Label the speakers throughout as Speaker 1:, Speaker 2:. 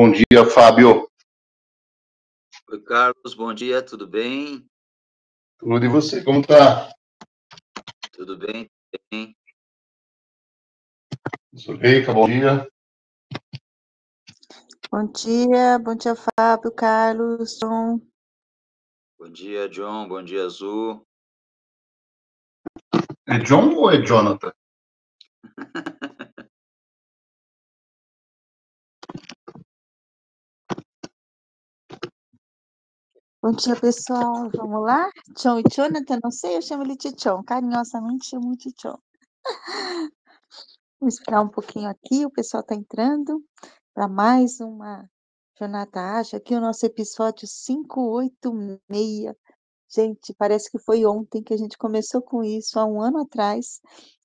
Speaker 1: Bom dia, Fábio.
Speaker 2: Oi, Carlos, bom dia, tudo bem?
Speaker 1: Tudo e você, como tá?
Speaker 2: Tudo bem, tudo bem.
Speaker 1: Zuleika, bom dia.
Speaker 3: Bom dia, bom dia, Fábio, Carlos, John.
Speaker 2: Bom dia, John, bom dia, Azul.
Speaker 1: É John ou é Jonathan?
Speaker 3: Bom dia, pessoal. Vamos lá? John e Jonathan, não sei, eu chamo ele de John. Carinhosamente chamo de John. Vamos esperar um pouquinho aqui, o pessoal está entrando para mais uma Jornada Ágil. Aqui o nosso episódio 586. Gente, parece que foi ontem que a gente começou com isso, há um ano atrás.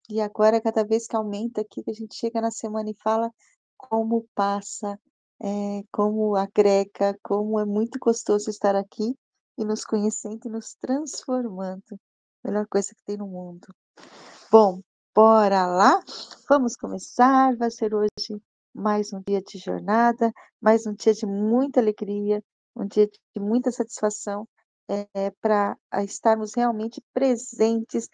Speaker 3: E agora, cada vez que aumenta aqui, que a gente chega na semana e fala como passa, é, como agrega, como é muito gostoso estar aqui e nos conhecendo e nos transformando. Melhor coisa que tem no mundo. Bom, bora lá? Vamos começar. Vai ser hoje mais um dia de jornada, mais um dia de muita alegria, um dia de muita satisfação é, para estarmos realmente presentes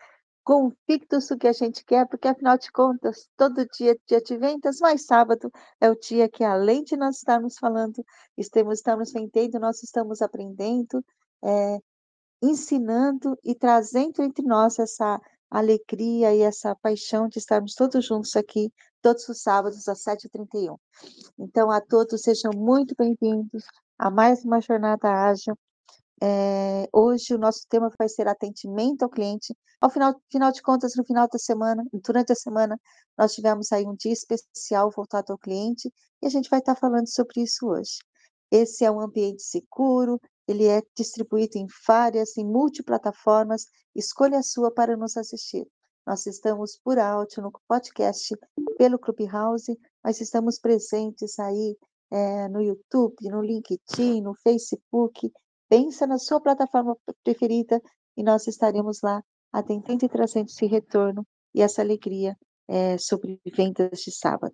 Speaker 3: convictos do que a gente quer, porque afinal de contas, todo dia dia de vendas, mais sábado é o dia que além de nós estarmos falando, estamos, estamos vendendo, nós estamos aprendendo, é, ensinando e trazendo entre nós essa alegria e essa paixão de estarmos todos juntos aqui, todos os sábados às 7h31. Então, a todos sejam muito bem-vindos a mais uma Jornada Ágil, é, hoje o nosso tema vai ser atendimento ao cliente. Ao final, final de contas, no final da semana, durante a semana, nós tivemos aí um dia especial voltado ao cliente e a gente vai estar falando sobre isso hoje. Esse é um ambiente seguro, ele é distribuído em várias, em multiplataformas. Escolha a sua para nos assistir. Nós estamos por áudio no podcast pelo Clubhouse, mas estamos presentes aí é, no YouTube, no LinkedIn, no Facebook pensa na sua plataforma preferida e nós estaremos lá atendendo e trazendo esse retorno e essa alegria é, sobre vendas de sábado.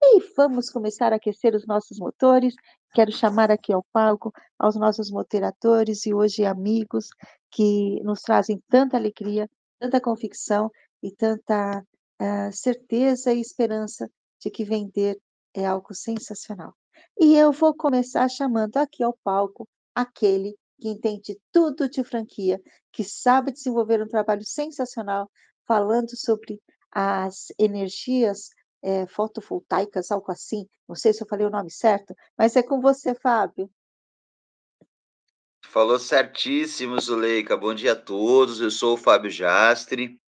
Speaker 3: E vamos começar a aquecer os nossos motores. Quero chamar aqui ao palco aos nossos moderadores e hoje amigos que nos trazem tanta alegria, tanta convicção e tanta uh, certeza e esperança de que vender é algo sensacional. E eu vou começar chamando aqui ao palco aquele que entende tudo de franquia, que sabe desenvolver um trabalho sensacional falando sobre as energias é, fotovoltaicas, algo assim. Não sei se eu falei o nome certo, mas é com você, Fábio.
Speaker 2: Falou certíssimo, Zuleika. Bom dia a todos. Eu sou o Fábio Jastre.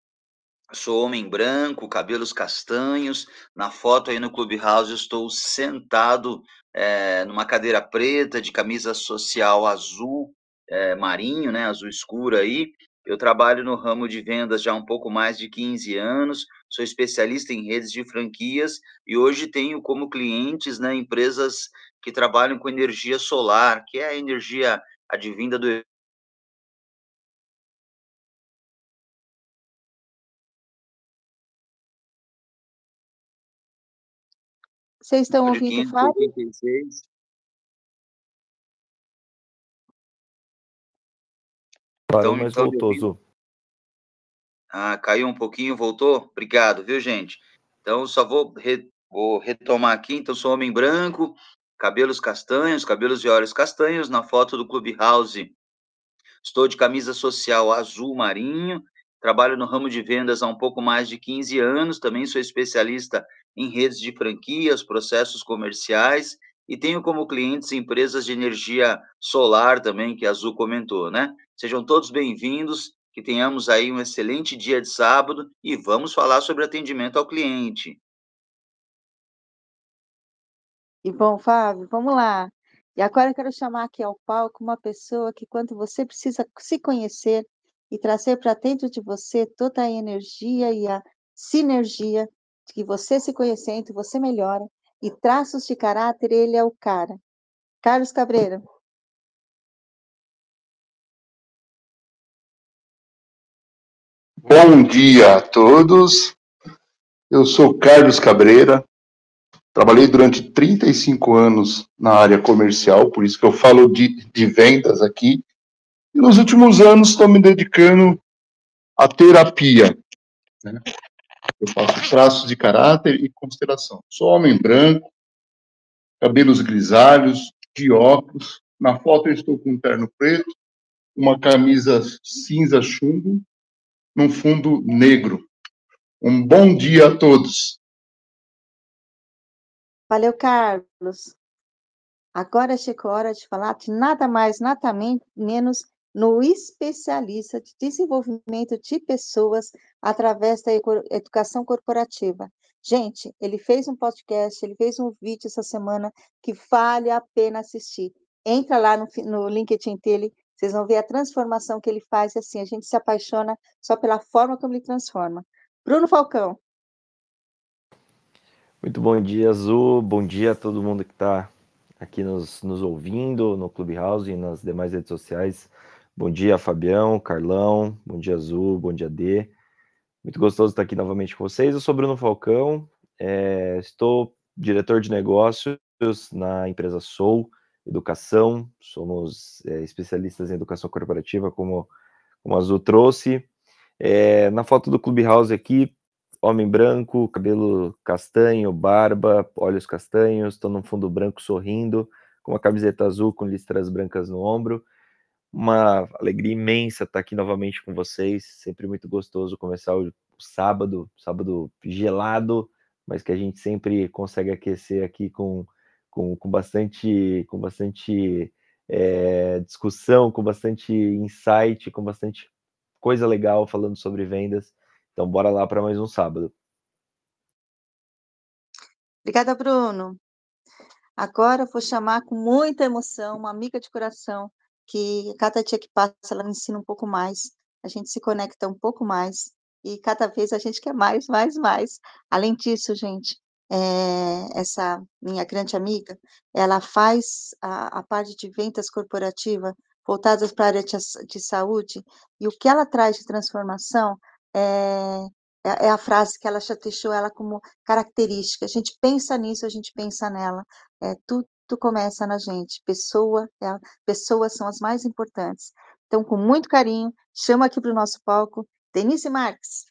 Speaker 2: Sou homem branco, cabelos castanhos. Na foto aí no Clubhouse, estou sentado é, numa cadeira preta, de camisa social azul é, marinho, né, azul escuro aí. Eu trabalho no ramo de vendas já há um pouco mais de 15 anos, sou especialista em redes de franquias e hoje tenho como clientes né, empresas que trabalham com energia solar, que é a energia advinda do
Speaker 3: Vocês estão ouvindo, Fábio? 86.
Speaker 4: Parou, então, mas então, voltou, Zu.
Speaker 2: Ah, caiu um pouquinho, voltou? Obrigado, viu, gente? Então, só vou, re, vou retomar aqui. Então, sou homem branco, cabelos castanhos, cabelos e olhos castanhos. Na foto do Clubhouse, estou de camisa social azul marinho. Trabalho no ramo de vendas há um pouco mais de 15 anos. Também sou especialista em redes de franquias, processos comerciais e tenho como clientes empresas de energia solar também, que a Azul comentou, né? Sejam todos bem-vindos, que tenhamos aí um excelente dia de sábado e vamos falar sobre atendimento ao cliente.
Speaker 3: E bom, Fábio, vamos lá. E agora eu quero chamar aqui ao palco uma pessoa que, quando você precisa se conhecer e trazer para dentro de você toda a energia e a sinergia que você se conhecendo, você melhora, e traços de caráter, ele é o cara. Carlos Cabreira.
Speaker 1: Bom dia a todos. Eu sou Carlos Cabreira, Trabalhei durante 35 anos na área comercial, por isso que eu falo de, de vendas aqui. E nos últimos anos estou me dedicando à terapia. Né? Eu faço traços de caráter e constelação. Sou homem branco, cabelos grisalhos, de óculos. Na foto eu estou com um terno preto, uma camisa cinza chumbo, num fundo negro. Um bom dia a todos.
Speaker 3: Valeu, Carlos. Agora chegou a hora de falar de nada mais, nada menos no especialista de desenvolvimento de pessoas através da educação corporativa. Gente, ele fez um podcast, ele fez um vídeo essa semana que vale a pena assistir. Entra lá no, no LinkedIn dele, vocês vão ver a transformação que ele faz, assim, a gente se apaixona só pela forma como ele transforma. Bruno Falcão.
Speaker 4: Muito bom dia, Azul. Bom dia a todo mundo que está aqui nos, nos ouvindo no Clubhouse e nas demais redes sociais. Bom dia, Fabião, Carlão, bom dia, Azul, bom dia, D. Muito gostoso estar aqui novamente com vocês. Eu sou Bruno Falcão, é, estou diretor de negócios na empresa Soul Educação, somos é, especialistas em educação corporativa, como, como a Azul trouxe. É, na foto do Clubhouse aqui, homem branco, cabelo castanho, barba, olhos castanhos, estou num fundo branco sorrindo, com uma camiseta azul com listras brancas no ombro uma alegria imensa estar aqui novamente com vocês. Sempre muito gostoso começar o, sábado, sábado gelado, mas que a gente sempre consegue aquecer aqui com, com, com bastante, com bastante é, discussão, com bastante insight, com bastante coisa legal falando sobre vendas. Então, bora lá para mais um sábado.
Speaker 3: Obrigada, Bruno. Agora vou chamar com muita emoção uma amiga de coração, que cada dia que passa ela me ensina um pouco mais, a gente se conecta um pouco mais, e cada vez a gente quer mais, mais, mais. Além disso, gente, é, essa minha grande amiga, ela faz a, a parte de vendas corporativa voltadas para a área de, de, saúde, e o que ela traz de transformação é, é, é a frase que ela já deixou ela como característica. A gente pensa nisso, a gente pensa nela. É, tudo, tudo começa na gente. Pessoa, é, pessoas são as mais importantes. Então, com muito carinho, chamo aqui para o nosso palco Denise Marques.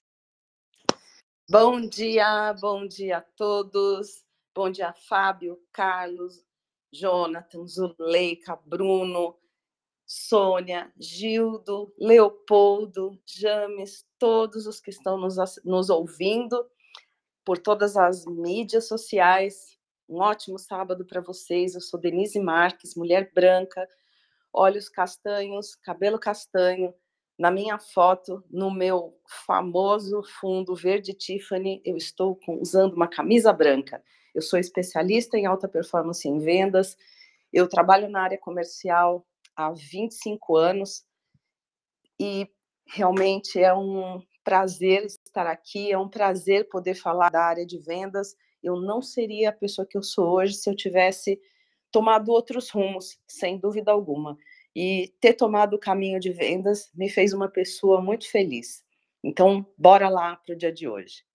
Speaker 5: Bom dia, bom dia a todos. Bom dia, Fábio, Carlos, Jonathan, Zuleika, Bruno, Sônia, Gildo, Leopoldo, James, todos os que estão nos, nos ouvindo por todas as mídias sociais, um ótimo sábado para vocês. Eu sou Denise Marques, mulher branca, olhos castanhos, cabelo castanho. Na minha foto, no meu famoso fundo verde Tiffany, eu estou com, usando uma camisa branca. Eu sou especialista em alta performance em vendas. Eu trabalho na área comercial há 25 anos e realmente é um prazer estar aqui, é um prazer poder falar da área de vendas eu não seria a pessoa que eu sou hoje se eu tivesse tomado outros rumos, sem dúvida alguma. E ter tomado o caminho de vendas me fez uma pessoa muito feliz. Então, bora lá para o dia de hoje.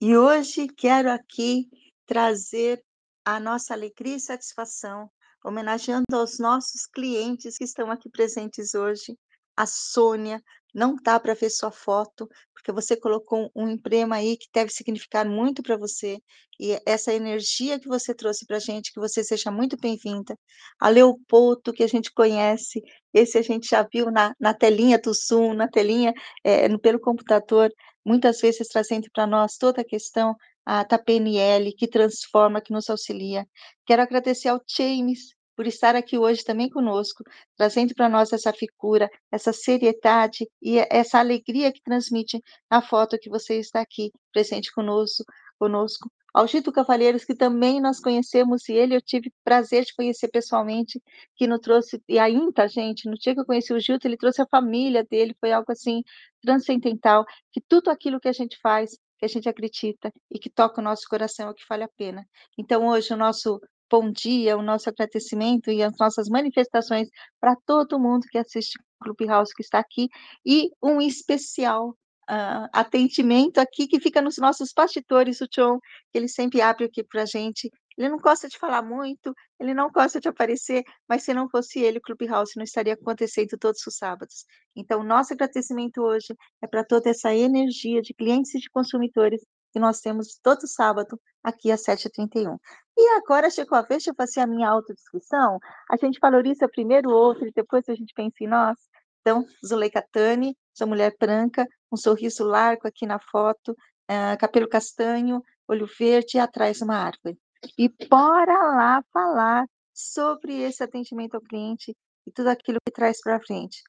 Speaker 3: E hoje quero aqui trazer a nossa alegria e satisfação, homenageando aos nossos clientes que estão aqui presentes hoje, a Sônia, não dá para ver sua foto, porque você colocou um emblema aí que deve significar muito para você, e essa energia que você trouxe para a gente, que você seja muito bem-vinda. A Leopoldo, que a gente conhece, esse a gente já viu na, na telinha do Zoom, na telinha é, pelo computador, muitas vezes trazendo para nós toda a questão a, da PNL, que transforma, que nos auxilia. Quero agradecer ao James, por estar aqui hoje também conosco, trazendo para nós essa figura, essa seriedade e essa alegria que transmite na foto que você está aqui presente conosco. conosco. Ao Gito Cavalheiros, que também nós conhecemos, e ele eu tive prazer de conhecer pessoalmente, que nos trouxe, e ainda, gente, no dia que eu conheci o Gilto, ele trouxe a família dele, foi algo assim transcendental, que tudo aquilo que a gente faz, que a gente acredita e que toca o nosso coração é o que vale a pena. Então, hoje, o nosso bom dia, o nosso agradecimento e as nossas manifestações para todo mundo que assiste o Clubhouse que está aqui e um especial uh, atendimento aqui que fica nos nossos bastidores, o John, que ele sempre abre aqui para a gente. Ele não gosta de falar muito, ele não gosta de aparecer, mas se não fosse ele, o Clubhouse não estaria acontecendo todos os sábados. Então, nosso agradecimento hoje é para toda essa energia de clientes e de consumidores que nós temos todo sábado aqui às 7h31. E agora chegou a vez de fazer a minha autodescrição. A gente valoriza primeiro o outro e depois a gente pensa em nós. Então, Zuleika Tani, sou mulher branca, um sorriso largo aqui na foto, uh, cabelo castanho, olho verde e atrás uma árvore. E bora lá falar sobre esse atendimento ao cliente e tudo aquilo que traz para frente,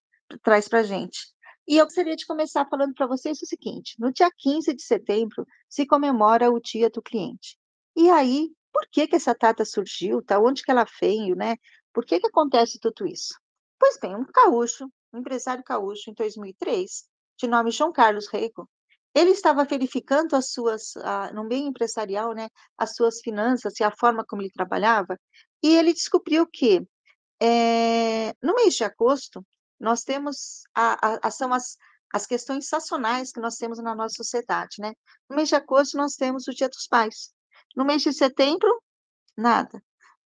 Speaker 3: traz para a gente. E eu gostaria de começar falando para vocês o seguinte: no dia 15 de setembro se comemora o Dia do Cliente. E aí, por que, que essa data surgiu? Tá? Onde que ela veio, né? Por que, que acontece tudo isso? Pois bem, um gaúcho, um empresário gaúcho, em 2003, de nome João Carlos Reico, ele estava verificando as suas, no meio empresarial, né, as suas finanças e a forma como ele trabalhava, e ele descobriu que é, no mês de agosto nós temos a, a, são as, as questões sazonais que nós temos na nossa sociedade, né? No mês de agosto nós temos o Dia dos Pais. No mês de setembro, nada.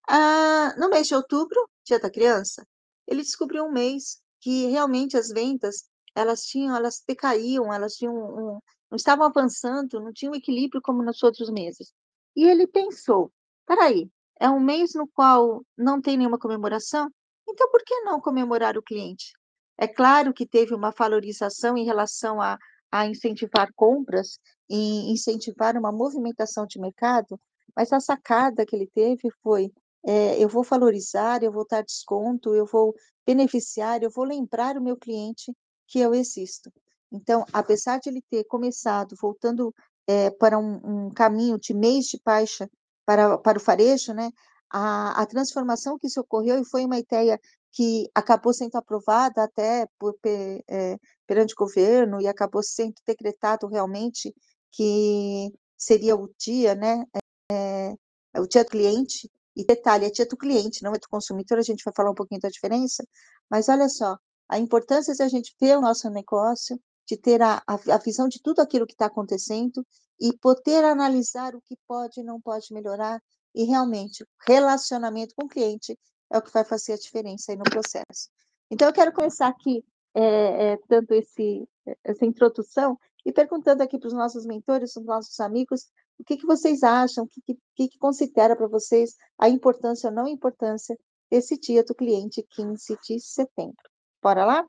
Speaker 3: Ah, no mês de outubro, Dia da Criança, ele descobriu um mês que realmente as vendas elas tinham, elas decaíam, elas tinham um, não estavam avançando, não tinham equilíbrio como nos outros meses. E ele pensou: peraí, é um mês no qual não tem nenhuma comemoração, então por que não comemorar o cliente? É claro que teve uma valorização em relação a, a incentivar compras e incentivar uma movimentação de mercado, mas a sacada que ele teve foi: é, eu vou valorizar, eu vou dar desconto, eu vou beneficiar, eu vou lembrar o meu cliente que eu existo. Então, apesar de ele ter começado voltando é, para um, um, caminho de mês de baixa para, para o farejo, né, a, a transformação que se ocorreu e foi uma ideia que acabou sendo aprovada até por, é, perante o governo e acabou sendo decretado realmente que seria o dia, né, é, o dia do cliente, e detalhe, é dia do cliente, não é do consumidor, a gente vai falar um pouquinho da diferença, mas olha só, a importância de a gente ver o nosso negócio, de ter a, a visão de tudo aquilo que está acontecendo e poder analisar o que pode e não pode melhorar, e realmente, relacionamento com o cliente é o que vai fazer a diferença aí no processo. Então, eu quero começar aqui, é, é, dando esse, essa introdução e perguntando aqui para os nossos mentores, os nossos amigos, o que, que vocês acham, o que, que, que considera para vocês a importância ou não importância desse dia do cliente 15 de setembro. Bora lá?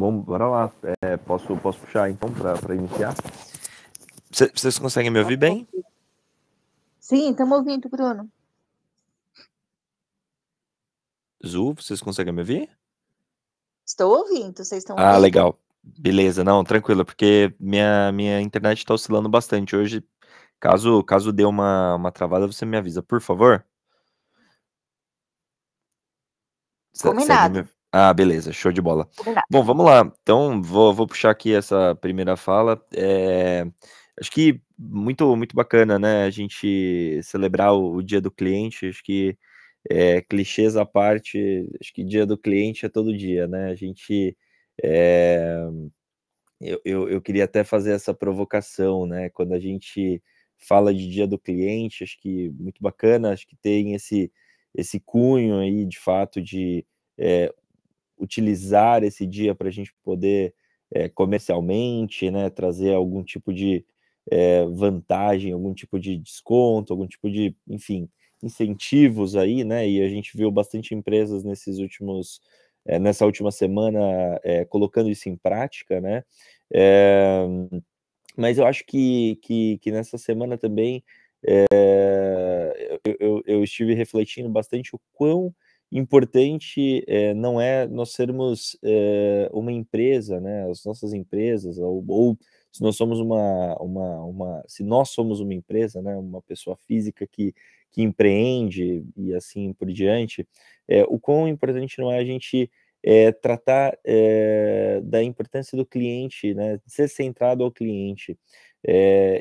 Speaker 4: Bom, bora lá. É, posso, posso puxar então para iniciar? Vocês conseguem me ouvir bem?
Speaker 3: Sim, estamos ouvindo, Bruno.
Speaker 4: Zu, vocês conseguem me ouvir?
Speaker 3: Estou ouvindo, vocês estão
Speaker 4: ah,
Speaker 3: ouvindo?
Speaker 4: Ah, legal. Beleza, não, tranquilo, porque minha, minha internet está oscilando bastante hoje. Caso, caso dê uma, uma travada, você me avisa, por favor.
Speaker 3: Combinado.
Speaker 4: Ah, beleza, show de bola.
Speaker 3: Combinado.
Speaker 4: Bom, vamos lá. Então, vou, vou puxar aqui essa primeira fala. É, acho que muito, muito bacana, né? A gente celebrar o, o dia do cliente. Acho que é, clichês à parte, acho que dia do cliente é todo dia, né? A gente. É, eu, eu, eu queria até fazer essa provocação, né? Quando a gente fala de dia do cliente, acho que muito bacana, acho que tem esse, esse cunho aí, de fato, de é, utilizar esse dia para a gente poder é, comercialmente, né, trazer algum tipo de é, vantagem, algum tipo de desconto, algum tipo de, enfim, incentivos aí, né? E a gente viu bastante empresas nesses últimos, é, nessa última semana colocando isso em prática, né? mas eu acho que, que, que nessa semana também eu, eu, eu estive refletindo bastante o quão importante é, não é nós sermos é, uma empresa, né? As nossas empresas, ou, ou, se nós somos uma, uma, uma, se nós somos uma empresa, né? Uma pessoa física que, que empreende e assim por diante, é, o quão importante não é a gente tratar da importância do cliente, né? Ser centrado ao cliente.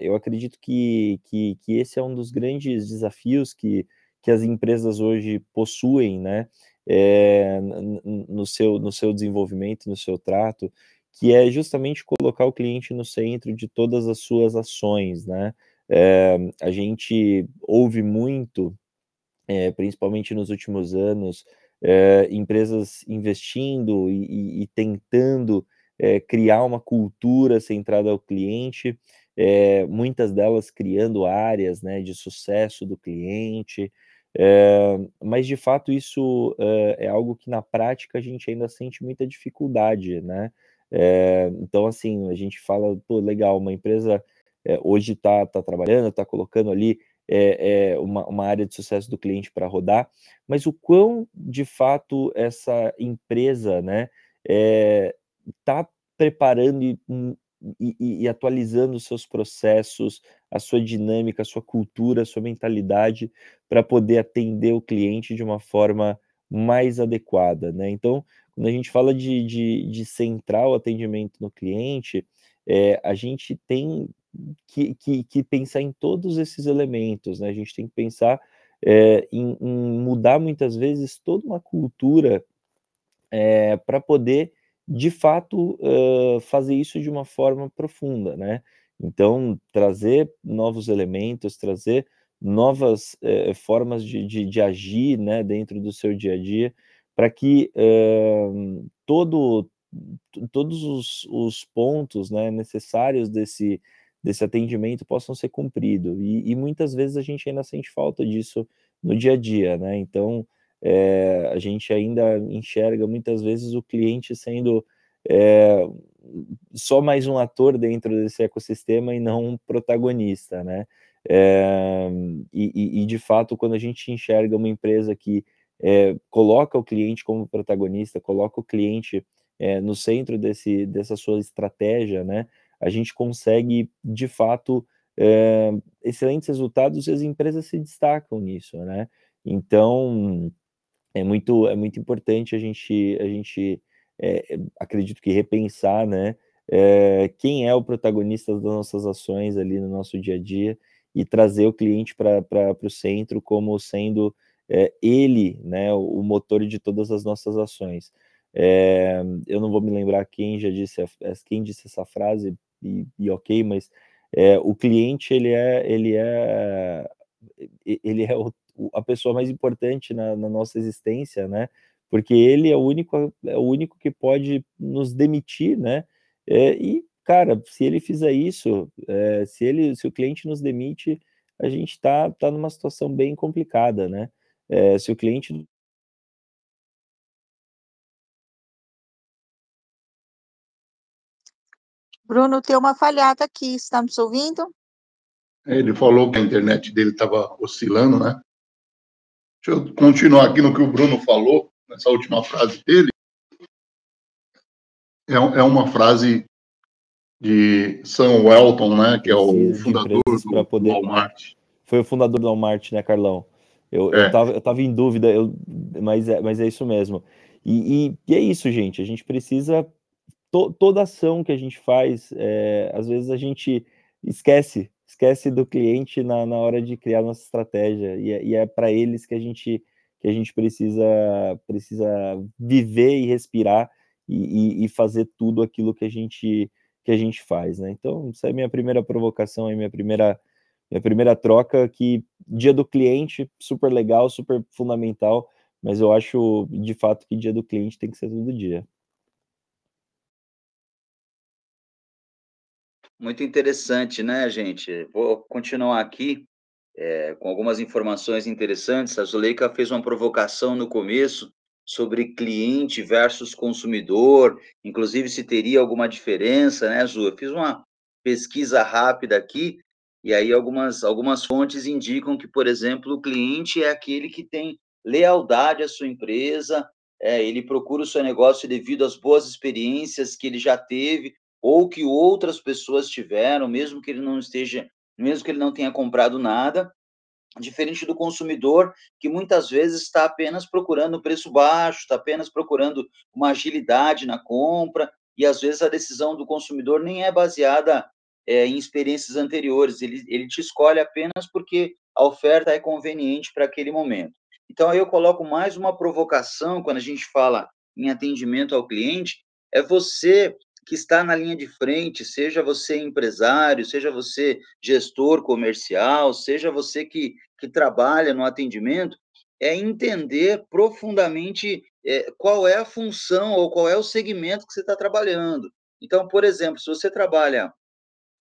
Speaker 4: Eu acredito que, que, que esse é um dos grandes desafios que, que as empresas hoje possuem, né? É, no, seu, no seu desenvolvimento, no seu trato, que é justamente colocar o cliente no centro de todas as suas ações, né? É, a gente ouve muito, é, principalmente nos últimos anos, empresas investindo e, e tentando criar uma cultura centrada ao cliente, muitas delas criando áreas né, de sucesso do cliente, é, mas de fato isso é, é algo que na prática a gente ainda sente muita dificuldade, né? É, então, assim, a gente fala, pô, legal, uma empresa hoje está tá trabalhando, está colocando ali uma, uma, área de sucesso do cliente para rodar, mas o quão de fato essa empresa né, está preparando e, e, e atualizando seus processos, a sua dinâmica, a sua cultura, a sua mentalidade para poder atender o cliente de uma forma mais adequada, né? Então, quando a gente fala de, de, de centrar o atendimento no cliente, é, a gente tem que, que, que, pensar em todos esses elementos, né? A gente tem que pensar é, em, em, mudar muitas vezes toda uma cultura é, para poder, de fato, uh, fazer isso de uma forma profunda, né? Então, trazer novos elementos, trazer novas eh, formas de, de, de, agir né, dentro do seu dia a dia, para que eh, todo, todos os, os pontos né, necessários desse, desse atendimento possam ser cumpridos. E, e, muitas vezes a gente ainda sente falta disso no dia a dia, né? Então, é, a gente ainda enxerga muitas vezes o cliente sendo é, só mais um ator dentro desse ecossistema e não um protagonista, né? É, e, e, de fato, quando a gente enxerga uma empresa que é, coloca o cliente como protagonista, coloca o cliente é, no centro desse, dessa sua estratégia, né? A gente consegue, de fato, excelentes resultados e as empresas se destacam nisso, né? Então, é muito, é muito importante a gente, a gente é, acredito que repensar, né? É, quem é o protagonista das nossas ações ali no nosso dia a dia e trazer o cliente para o centro como sendo é, ele, né, o, motor de todas as nossas ações. É, eu não vou me lembrar quem já disse quem disse essa frase e, e ok, mas o cliente ele é ele é ele é o, a pessoa mais importante na, na nossa existência, né? Porque ele é o único, é o único que pode nos demitir, né? É, e, cara, se ele fizer isso, é, se ele, se o cliente nos demite, a gente está tá numa situação bem complicada, né? É, se o cliente
Speaker 3: Bruno, tem uma falhada aqui, está me ouvindo?
Speaker 1: Ele falou que a internet dele estava oscilando, né? Deixa eu continuar aqui no que o Bruno falou nessa última frase dele, é, é uma frase de Sam Welton, né, que é o fundador do, poder... Walmart.
Speaker 4: Foi o fundador do Walmart, né, Carlão? Eu, é. eu, tava, eu tava em dúvida, eu, mas, é, mas é isso mesmo. E, e, e é isso, gente. A gente precisa. To, toda ação que a gente faz, é, às vezes a gente esquece, esquece do cliente na, na hora de criar nossa estratégia. E é, e é para eles que a gente que a gente precisa, precisa viver e respirar e, e, fazer tudo aquilo que a gente que a gente faz, né? Então, essa é a minha primeira provocação, é minha primeira minha primeira troca que dia do cliente super legal, super fundamental, mas eu acho de fato que dia do cliente tem que ser todo dia.
Speaker 2: Muito interessante, né, gente? Vou continuar aqui é, com algumas informações interessantes. A Zuleika fez uma provocação no começo sobre cliente versus consumidor, inclusive se teria alguma diferença, né, Zu? Eu fiz uma pesquisa rápida aqui, e aí algumas, algumas fontes indicam que, por exemplo, o cliente é aquele que tem lealdade à sua empresa, é, ele procura o seu negócio devido às boas experiências que ele já teve ou que outras pessoas tiveram, mesmo que ele não esteja mesmo que ele não tenha comprado nada, diferente do consumidor, que muitas vezes está apenas procurando preço baixo, está apenas procurando uma agilidade na compra, e às vezes a decisão do consumidor nem é baseada é, em experiências anteriores, ele, ele te escolhe apenas porque a oferta é conveniente para aquele momento. Então, aí eu coloco mais uma provocação quando a gente fala em atendimento ao cliente, é você que está na linha de frente, seja você empresário, seja você gestor comercial, seja você que, que trabalha no atendimento, é entender profundamente é, qual é a função ou qual é o segmento que você está trabalhando. Então, por exemplo, se você trabalha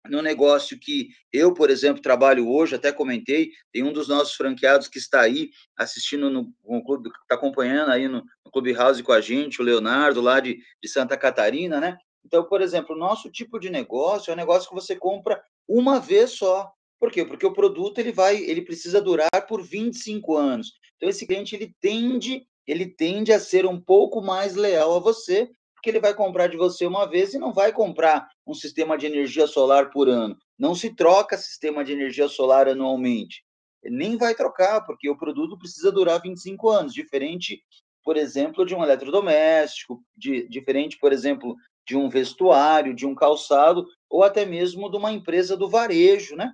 Speaker 2: no negócio que eu, por exemplo, trabalho hoje, até comentei, tem um dos nossos franqueados que está aí assistindo no, no clube, está acompanhando aí no, no Clube House com a gente, o Leonardo, lá de, de Santa Catarina, né? Então, por exemplo, o nosso tipo de negócio é um negócio que você compra uma vez só. Por quê? Porque o produto ele vai, ele precisa durar por 25 anos. Então, esse cliente ele tende, ele tende a ser um pouco mais leal a você, porque ele vai comprar de você uma vez e não vai comprar um sistema de energia solar por ano. Não se troca sistema de energia solar anualmente. Nem vai trocar, porque o produto precisa durar 25 anos, diferente, por exemplo, de um eletrodoméstico, de, diferente, por exemplo, de um vestuário, de um calçado, ou até mesmo de uma empresa do varejo, né?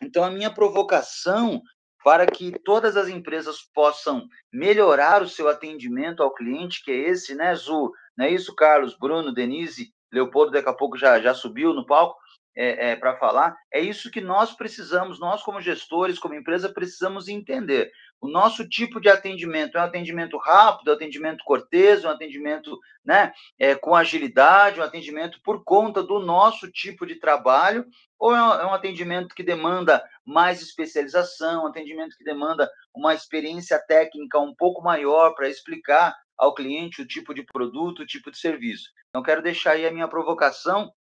Speaker 2: Então, a minha provocação para que todas as empresas possam melhorar o seu atendimento ao cliente, que é esse, né, Zu? Não é isso, Carlos, Bruno, Denise, Leopoldo, daqui a pouco já, já subiu no palco é, é, para falar. É isso que nós precisamos, nós como gestores, como empresa, precisamos entender. O nosso tipo de atendimento é um atendimento rápido, um atendimento cortês, um atendimento né, é, com agilidade, um atendimento por conta do nosso tipo de trabalho, ou é um é atendimento que demanda mais especialização, um atendimento que demanda uma experiência técnica um pouco maior para explicar ao cliente o tipo de produto, o tipo de serviço. Então, quero deixar aí a minha provocação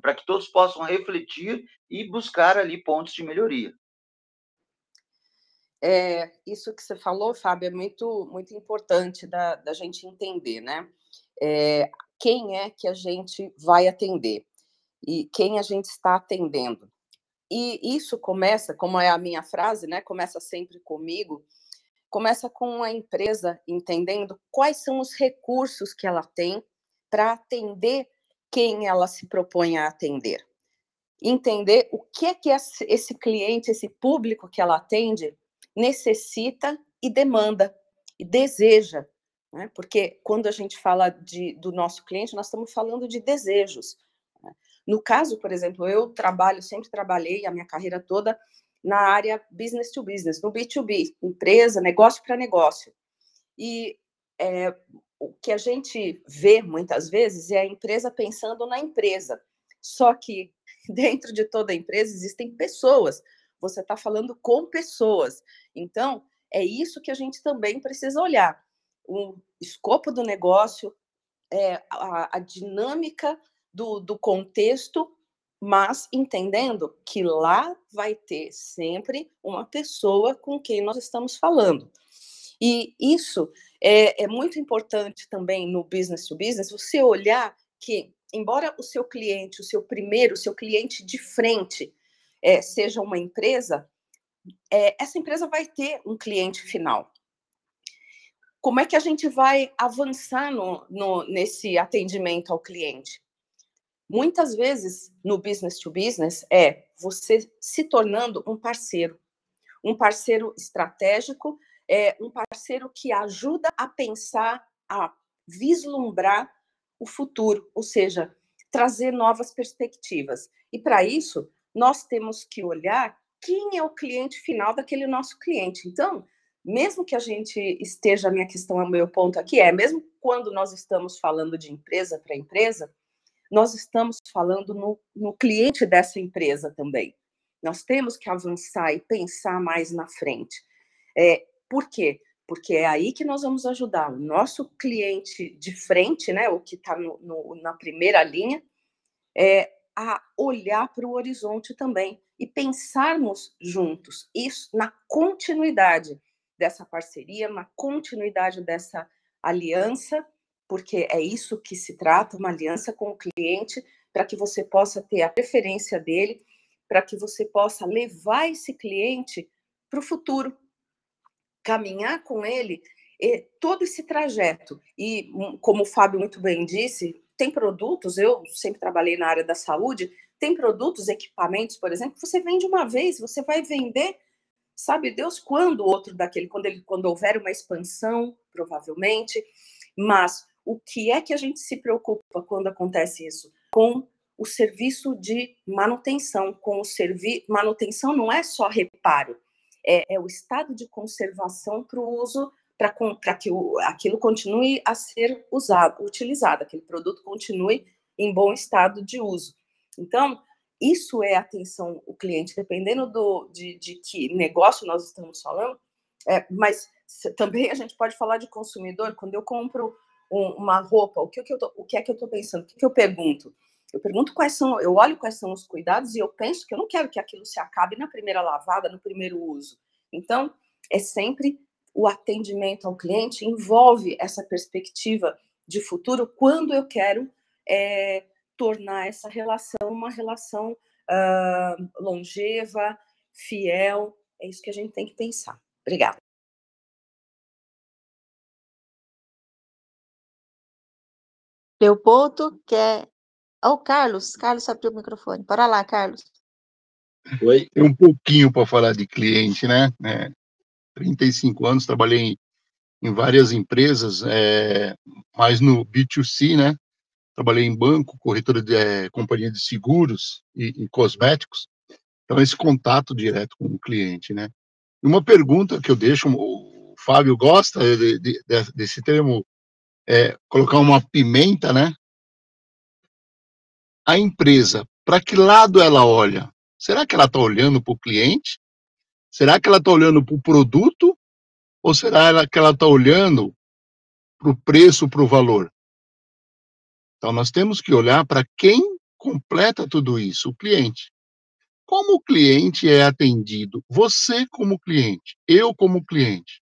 Speaker 2: para que todos possam refletir e buscar ali pontos de melhoria.
Speaker 5: É, isso que você falou, Fábio, é muito, muito importante da, da gente entender, né? É, quem é que a gente vai atender e quem a gente está atendendo. E isso começa, como é a minha frase, né? Começa sempre comigo, começa com a empresa entendendo quais são os recursos que ela tem para atender quem ela se propõe a atender. Entender o que é que esse cliente, esse público que ela atende, necessita e demanda e deseja. Né? Porque quando a gente fala de, do nosso cliente, nós estamos falando de desejos. Né? No caso, por exemplo, eu trabalho, sempre trabalhei a minha carreira toda na área business to business, no B2B, empresa, negócio para negócio. E é, o que a gente vê muitas vezes é a empresa pensando na empresa. Só que dentro de toda a empresa existem pessoas. Você está falando com pessoas. Então, é isso que a gente também precisa olhar. O escopo do negócio, é, a, a dinâmica do, do contexto mas entendendo que lá vai ter sempre uma pessoa com quem nós estamos falando. E isso é, é, muito importante também no business to business, você olhar que, embora o seu cliente, o seu primeiro, o seu cliente de frente, é, seja uma empresa, é, essa empresa vai ter um cliente final. Como é que a gente vai avançar no, no, nesse atendimento ao cliente? Muitas vezes, no business to business, é você se tornando um parceiro, um parceiro estratégico, é um parceiro que ajuda a pensar, a vislumbrar o futuro, ou seja, trazer novas perspectivas. E para isso, nós temos que olhar quem é o cliente final daquele nosso cliente. Então, mesmo que a gente esteja, minha questão, o meu ponto aqui é, mesmo quando nós estamos falando de empresa para empresa, nós estamos falando no, no cliente dessa empresa também. Nós temos que avançar e pensar mais na frente. É, por quê? Porque é aí que nós vamos ajudar o nosso cliente de frente, né, o que está na primeira linha, é, a olhar para o horizonte também e pensarmos juntos, isso na continuidade dessa parceria, na continuidade dessa aliança porque é isso que se trata, uma aliança com o cliente, para que você possa ter a preferência dele, para que você possa levar esse cliente para o futuro, caminhar com ele todo esse trajeto. E, hum, como o Fábio muito bem disse, tem produtos, eu sempre trabalhei na área da saúde, Tem produtos, equipamentos, por exemplo, que você vende uma vez, você vai vender, sabe Deus quando outro daquele, quando, ele, quando houver uma expansão, provavelmente. Mas o que é que a gente se preocupa quando acontece isso? Com o serviço de manutenção, com o serviço. Manutenção não é só reparo, é, é o estado de conservação para o uso para que o, aquilo continue a ser usado, utilizado, aquele produto continue em bom estado de uso. Então, isso é atenção ao cliente, dependendo do, de, de que negócio nós estamos falando, é, mas também a gente pode falar de consumidor. Quando eu compro um, uma roupa, o que, que eu tô, o que é que eu estou pensando? O que, que eu pergunto? Eu pergunto quais são, eu olho quais são os cuidados e eu penso que eu não quero que aquilo se acabe na primeira lavada, no primeiro uso. Então, é sempre o atendimento ao cliente envolve essa perspectiva de futuro quando eu quero é, tornar essa relação uma relação uh, longeva, fiel. É isso que a gente tem que pensar. Obrigada.
Speaker 3: Leopoldo quer. Ó, oh, Carlos. Carlos abriu o microfone. Bora lá, Carlos.
Speaker 1: Oi. Um pouquinho para falar de cliente, né? É, 35 anos, trabalhei em, em várias empresas, é, mais no B2C, né? Trabalhei em banco, corretora de é, companhia de seguros e, e, cosméticos. Então, esse contato direto com o cliente, né? Uma pergunta que eu deixo, o Fábio gosta de, de, desse termo, é, colocar uma pimenta, né? A empresa, para que lado ela olha? Será que ela está olhando para o cliente Será que ela está olhando para o produto ou será que ela está olhando para o preço, para o valor? Então, nós temos que olhar para quem completa tudo isso, o cliente. Como o cliente é atendido? Você como cliente, eu como cliente.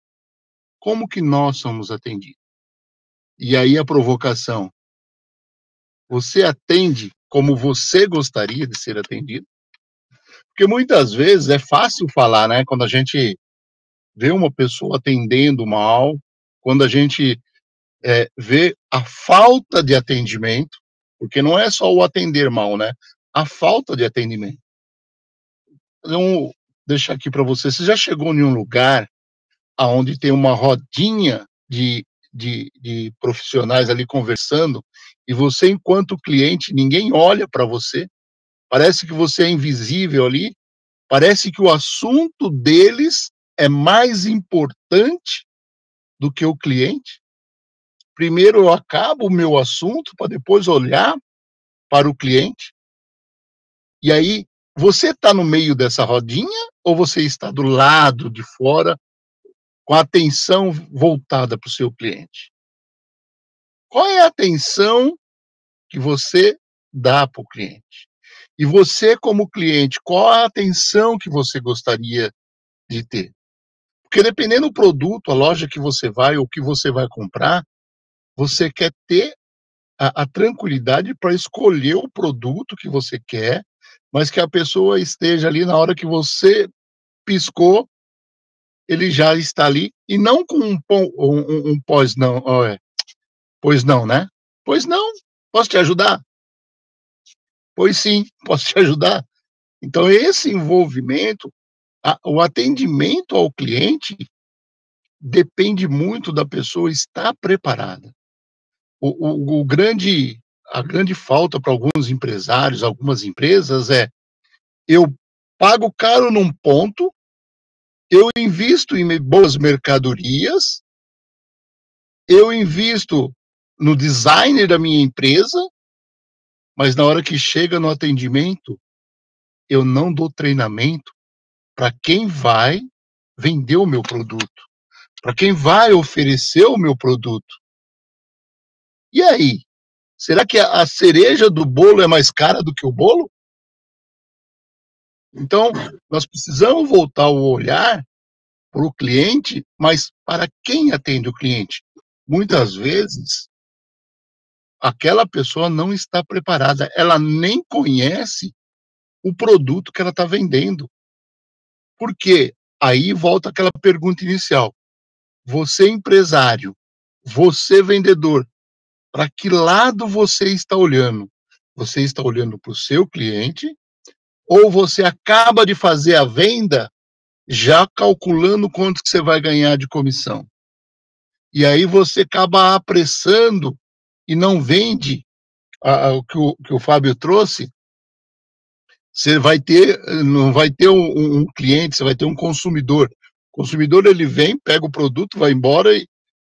Speaker 1: Como que nós somos atendidos? E aí a provocação. Você atende como você gostaria de ser atendido? Porque muitas vezes é fácil falar, né? Quando a gente vê uma pessoa atendendo mal, quando a gente é, vê a falta de atendimento, porque não é só o atender mal, né? A falta de atendimento. Então, deixar aqui para você, você já chegou em um lugar aonde tem uma rodinha de, de, de profissionais ali conversando e você, enquanto cliente, ninguém olha para você, Parece que você é invisível ali. Parece que o assunto deles é mais importante do que o cliente. Primeiro eu acabo o meu assunto para depois olhar para o cliente. E aí, você está no meio dessa rodinha ou você está do lado de fora com a atenção voltada para o seu cliente? Qual é a atenção que você dá para o cliente? E você, como cliente, qual a atenção que você gostaria de ter? Porque dependendo do produto, a loja que você vai ou que você vai comprar, você quer ter a, a tranquilidade para escolher o produto que você quer, mas que a pessoa esteja ali na hora que você piscou, ele já está ali, e não com um, um, um pós não, é, pois não, né? Pois não, posso te ajudar? Pois sim, posso te ajudar. Então, esse envolvimento, a, o atendimento ao cliente, depende muito da pessoa estar preparada. O, o, o grande, a grande falta para alguns empresários, algumas empresas é eu pago caro num ponto, eu invisto em boas mercadorias, eu invisto no design da minha empresa, mas na hora que chega no atendimento, eu não dou treinamento para quem vai vender o meu produto, para quem vai oferecer o meu produto. E aí? Será que a cereja do bolo é mais cara do que o bolo? Então, nós precisamos voltar o olhar para o cliente, mas para quem atende o cliente? Muitas vezes, aquela pessoa não está preparada, ela nem conhece o produto que ela está vendendo. Por quê? Aí volta aquela pergunta inicial. Você empresário, você vendedor, para que lado você está olhando? Você está olhando para o seu cliente ou você acaba de fazer a venda já calculando quanto que você vai ganhar de comissão. E aí você acaba apressando e não vende a, a, o, que o que o Fábio trouxe. Você vai ter, não vai ter um, um cliente, você vai ter um consumidor. O consumidor ele vem, pega o produto, vai embora e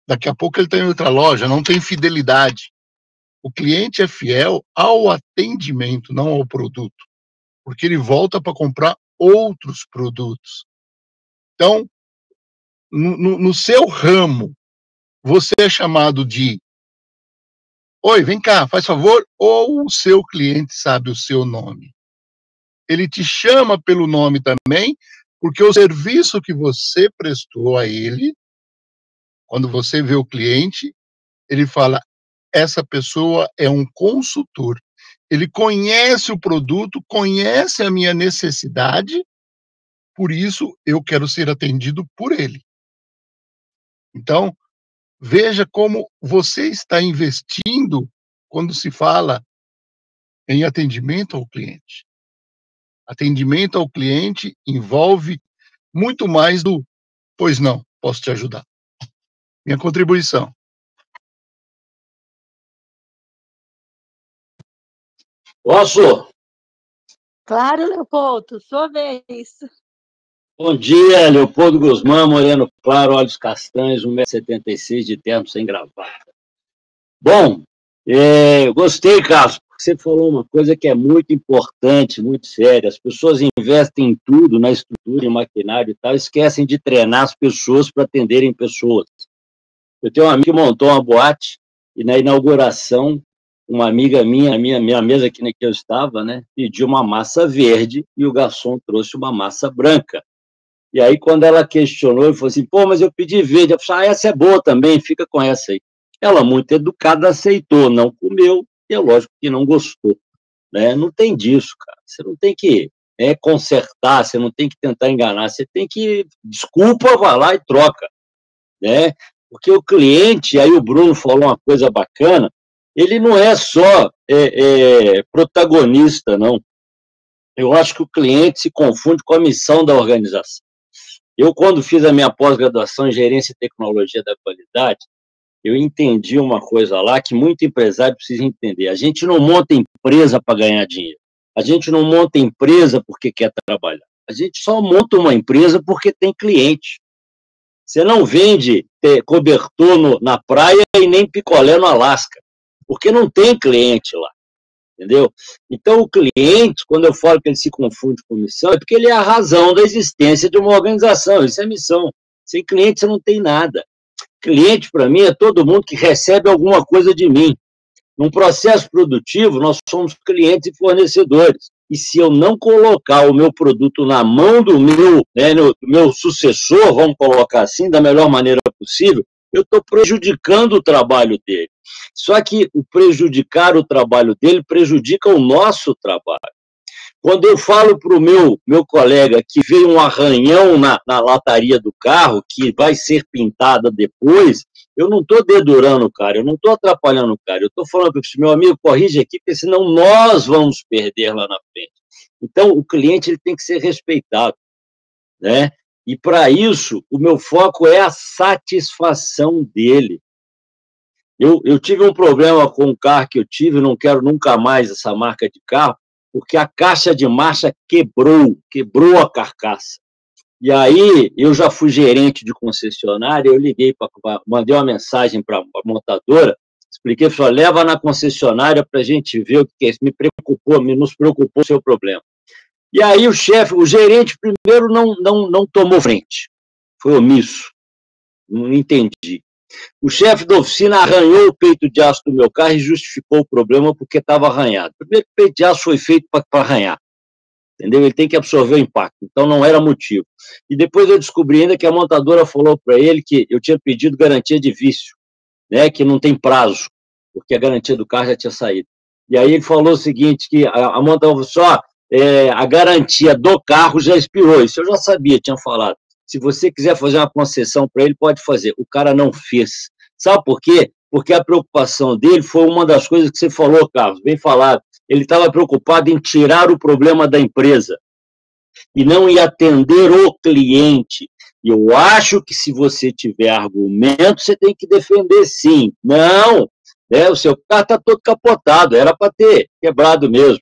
Speaker 1: daqui a pouco ele está em outra loja, não tem fidelidade. O cliente é fiel ao atendimento, não ao produto, porque ele volta para comprar outros produtos. Então, no, no, no seu ramo, você é chamado de Oi, vem cá, faz favor, ou o seu cliente sabe o seu nome. Ele te chama pelo nome também, porque o serviço que você prestou a ele, quando você vê o cliente, ele fala: essa pessoa é um consultor. Ele conhece o produto, conhece a minha necessidade, por isso eu quero ser atendido por ele. Então, veja como você está investindo quando se fala em atendimento ao cliente. Atendimento ao cliente envolve muito mais do pois não, posso te ajudar. Minha contribuição.
Speaker 6: Posso?
Speaker 3: Claro, Leopoldo, sua vez.
Speaker 6: Bom dia, Leopoldo Guzmán, moreno claro, olhos castanhos, 1,76m de terno sem gravata. Bom, é, gostei, Carlos, porque você falou uma coisa que é muito importante, muito séria. As pessoas investem em tudo, na estrutura, em maquinário e tal, esquecem de treinar as pessoas para atenderem pessoas. Eu tenho um amigo que montou uma boate e na inauguração uma amiga minha, minha, minha mesa aqui que eu estava, né, pediu uma massa verde e o garçom trouxe uma massa branca. E aí, quando ela questionou, ele falou assim, pô, mas eu pedi verde. Eu falei, ah, essa é boa também, fica com essa aí. Ela, muito educada, aceitou, não comeu, e é lógico que não gostou. Né? Não tem disso, cara. Você não tem que é, consertar, você não tem que tentar enganar, você tem que, desculpa, vai lá e troca. Né? Porque o cliente, aí o Bruno falou uma coisa bacana, ele não é só é, é, protagonista, não. Eu acho que o cliente se confunde com a missão da organização. Eu, quando fiz a minha pós-graduação em Gerência e Tecnologia da Qualidade, eu entendi uma coisa lá que muito empresário precisa entender. A gente não monta empresa para ganhar dinheiro. A gente não monta empresa porque quer trabalhar. A gente só monta uma empresa porque tem cliente. Você não vende cobertor no, na praia e nem picolé no Alasca porque não tem cliente lá, entendeu? Então, o cliente, quando eu falo que ele se confunde com missão, é porque ele é a razão da existência de uma organização, isso é missão. Sem cliente, você não tem nada. Cliente, para mim, é todo mundo que recebe alguma coisa de mim. Num processo produtivo, nós somos clientes e fornecedores. E se eu não colocar o meu produto na mão do meu, né, do meu sucessor, vamos colocar assim, da melhor maneira possível, eu estou prejudicando o trabalho dele. Só que o prejudicar o trabalho dele prejudica o nosso trabalho. Quando eu falo para o meu, meu colega que veio um arranhão na, na lataria do carro, que vai ser pintada depois, eu não estou dedurando o cara, eu não estou atrapalhando o cara, eu estou falando para meu amigo, corrige aqui, porque senão nós vamos perder lá na frente. Então, o cliente ele tem que ser respeitado. Né? E para isso, o meu foco é a satisfação dele. Eu, eu tive um problema com o carro que eu tive, não quero nunca mais essa marca de carro, porque a caixa de marcha quebrou, quebrou a carcaça. E aí, eu já fui gerente de concessionária, eu liguei, pra, mandei uma mensagem para a montadora, expliquei, falei, leva na concessionária para a gente ver o que é Me preocupou, me nos preocupou o seu problema. E aí o chefe, o gerente primeiro não, não, não tomou frente, foi omisso, não entendi. O chefe da oficina arranhou o peito de aço do meu carro e justificou o problema porque estava arranhado. Primeiro, o peito de aço foi feito para arranhar. Entendeu? Ele tem que absorver o impacto. Então, não era motivo. E depois eu descobri ainda que a montadora falou para ele que eu tinha pedido garantia de vício, né, que não tem prazo, porque a garantia do carro já tinha saído. E aí ele falou o seguinte, que a, a montadora falou só, é, a garantia do carro já expirou. Isso eu já sabia, tinha falado. Se você quiser fazer uma concessão para ele, pode fazer. O cara não fez. Sabe por quê? Porque a preocupação dele foi uma das coisas que você falou, Carlos, bem falado. Ele estava preocupado em tirar o problema da empresa e não em atender o cliente. E eu acho que se você tiver argumento, você tem que defender sim. Não, né, o seu carro está todo capotado, era para ter quebrado mesmo.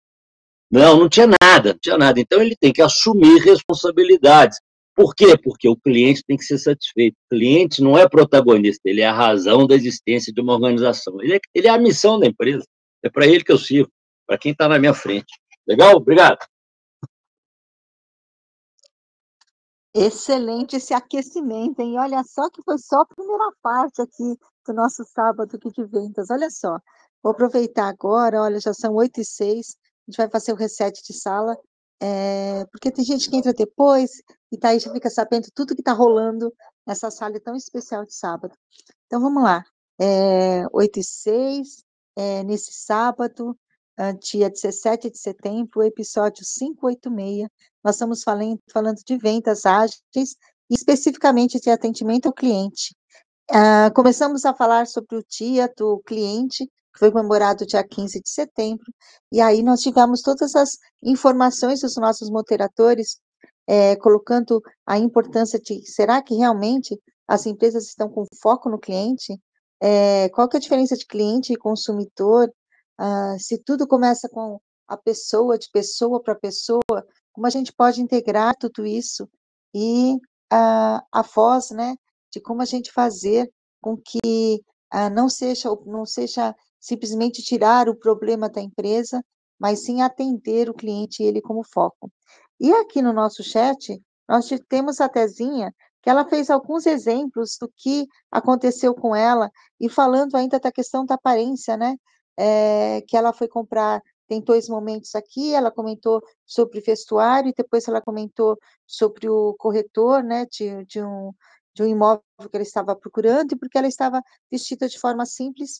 Speaker 6: Não, não tinha nada, não tinha nada. Então ele tem que assumir responsabilidades. Por quê? Porque o cliente tem que ser satisfeito. O cliente não é protagonista, ele é a razão da existência de uma organização. Ele é, ele é a missão da empresa. É para ele que eu sirvo, para quem está na minha frente. Legal? Obrigado.
Speaker 3: Excelente esse aquecimento, hein? Olha só que foi só a primeira parte aqui do nosso sábado aqui de vendas. Olha só, vou aproveitar agora, olha, já são 8 e 6, a gente vai fazer o reset de sala, é, porque tem gente que entra depois e tá aí já fica sabendo tudo que está rolando nessa sala tão especial de sábado. Então vamos lá, é, 8 e 6, é, nesse sábado, dia 17 de setembro, episódio 586, nós estamos falando, falando de vendas ágeis, especificamente de atendimento ao cliente. Uh, começamos a falar sobre o dia do cliente, foi comemorado dia 15 de setembro, e aí nós tivemos todas as informações dos nossos moderadores, é, colocando a importância de, será que realmente as empresas estão com foco no cliente? É, qual que é a diferença de cliente e consumidor? Uh, se tudo começa com a pessoa, de pessoa para pessoa, como a gente pode integrar tudo isso e uh, a voz, né, de como a gente fazer com que uh, não seja não seja simplesmente tirar o problema da empresa, mas sim atender o cliente ele como foco. E aqui no nosso chat nós temos a Tezinha que ela fez alguns exemplos do que aconteceu com ela e falando ainda da questão da aparência, né? é, que ela foi comprar, tem dois momentos aqui, ela comentou sobre vestuário, e depois ela comentou sobre o corretor, né, de, de um, de um imóvel que ela estava procurando, e porque ela estava vestida de forma simples,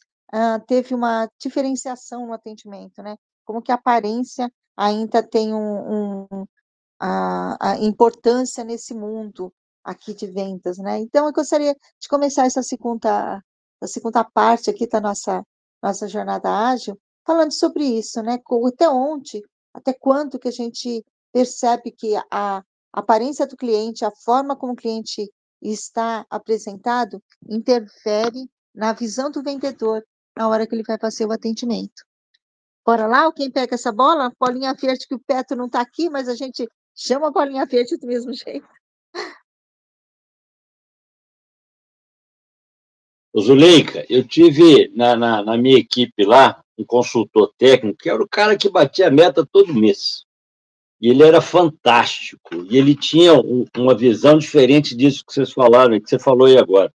Speaker 3: teve uma diferenciação no atendimento, né, como que a aparência ainda tem um, um a, a, importância nesse mundo aqui de vendas, né? Então eu gostaria de começar essa segunda, a segunda parte aqui da nossa nossa jornada ágil, falando sobre isso, né? Até onde, até quanto que a gente percebe que a aparência do cliente, a forma como o cliente está apresentado, interfere na visão do vendedor na hora que ele vai fazer o atendimento. Bora lá, quem pega essa bola? Bolinha verde, que o Petro não está aqui, mas a gente chama a bolinha verde do mesmo jeito.
Speaker 6: Zuleika, eu tive na, na, na, minha equipe lá um consultor técnico que era o cara que batia a meta todo mês. E ele era fantástico. E ele tinha um, uma visão diferente disso que vocês falaram, que você falou aí agora.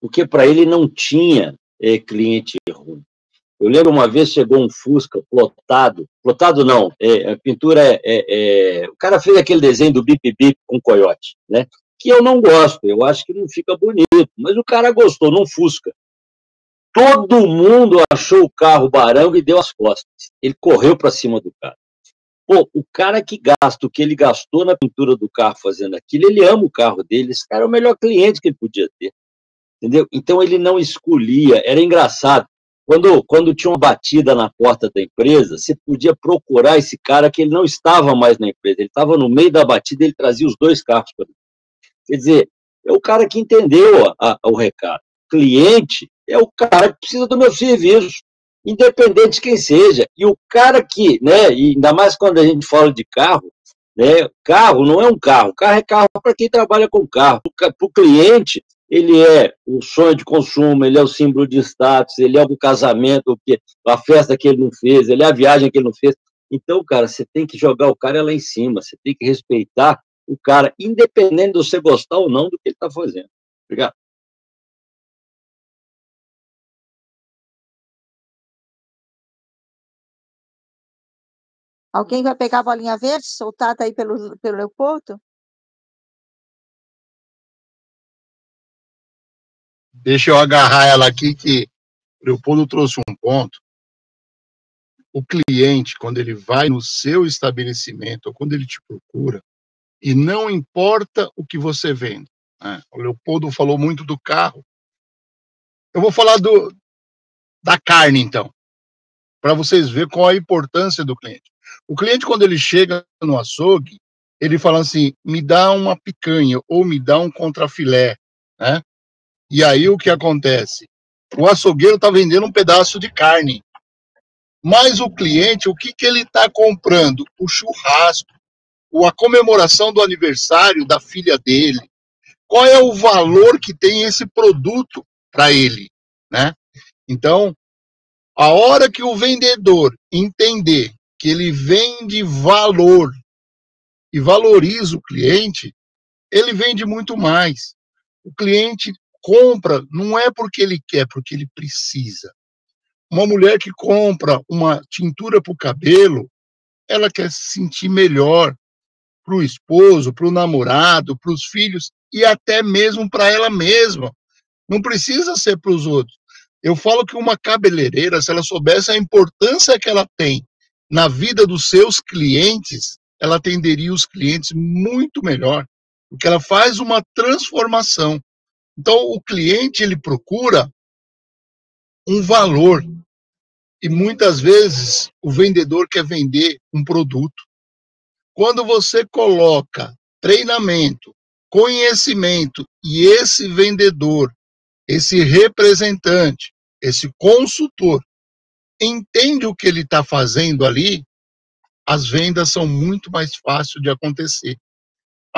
Speaker 6: Porque para ele não tinha é, cliente. Eu lembro uma vez chegou um Fusca plotado, plotado não, é, a pintura é, é, é, O cara fez aquele desenho do bip bip com coiote, né? que eu não gosto, eu acho que não fica bonito, mas o cara gostou, não Fusca. Todo mundo achou o carro barango e deu as costas. Ele correu para cima do carro. Pô, o cara que gasta o que ele gastou na pintura do carro fazendo aquilo, ele ama o carro dele. Esse cara é o melhor cliente que ele podia ter. Entendeu? Então ele não escolhia. Era engraçado. Quando, quando tinha uma batida na porta da empresa, você podia procurar esse cara que ele não estava mais na empresa. Ele estava no meio da batida, ele trazia os dois carros para Quer dizer, é o cara que entendeu a, a, o recado. Cliente é o cara que precisa do meu serviço, independente de quem seja. E o cara que, né, e ainda mais quando a gente fala de carro, né, carro não é um carro, carro é carro para quem trabalha com carro. Para o cliente, ele é o sonho de consumo, ele é o símbolo de status, ele é o casamento, a festa que ele não fez, ele é a viagem que ele não fez. Então, cara, você tem que jogar o cara lá em cima, você tem que respeitar o cara, independente de você gostar ou não do que ele está fazendo. Obrigado.
Speaker 3: Alguém vai pegar a bolinha verde, soltada aí pelo, pelo Leopoldo?
Speaker 1: Deixa eu agarrar ela aqui, que o Leopoldo trouxe um ponto. O cliente, quando ele vai no seu estabelecimento, ou quando ele te procura, e não importa o que você vende. Né? O Leopoldo falou muito do carro. Eu vou falar do, da carne, então. para vocês verem qual a importância do cliente. O cliente, quando ele chega no açougue, ele fala assim: me dá uma picanha ou me dá um contrafilé, né? E aí o que acontece? O açougueiro está vendendo um pedaço de carne. Mas o cliente, o que, que ele está comprando? O churrasco, ou a comemoração do aniversário da filha dele. Qual é o valor que tem esse produto para ele, né? Então, a hora que o vendedor entender que ele vende valor e valoriza o cliente, ele vende muito mais. O cliente compra não é porque ele quer, porque ele precisa. Uma mulher que compra uma tintura para o cabelo, ela quer se sentir melhor para o esposo, para o namorado, para os filhos e até mesmo para ela mesma. Não precisa ser para os outros. Eu falo que uma cabeleireira, se ela soubesse a importância que ela tem na vida dos seus clientes, ela atenderia os clientes muito melhor, porque ela faz uma transformação. Então, o cliente ele procura um valor e muitas vezes o vendedor quer vender um produto. Quando você coloca treinamento, conhecimento e esse vendedor, esse representante, esse consultor entende o que ele está fazendo ali, as vendas são muito mais fáceis de acontecer.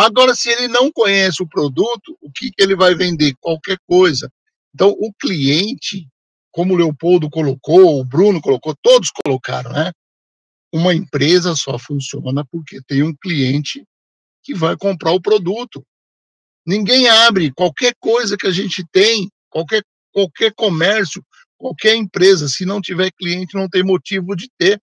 Speaker 1: Agora, se ele não conhece o produto, o que, que ele vai vender? Qualquer coisa. Então, o cliente, como o Leopoldo colocou, o Bruno colocou, todos colocaram, né? Uma empresa só funciona porque tem um cliente que vai comprar o produto. Ninguém abre qualquer coisa que a gente tem, qualquer, qualquer comércio, qualquer empresa, se não tiver cliente, não tem motivo de ter.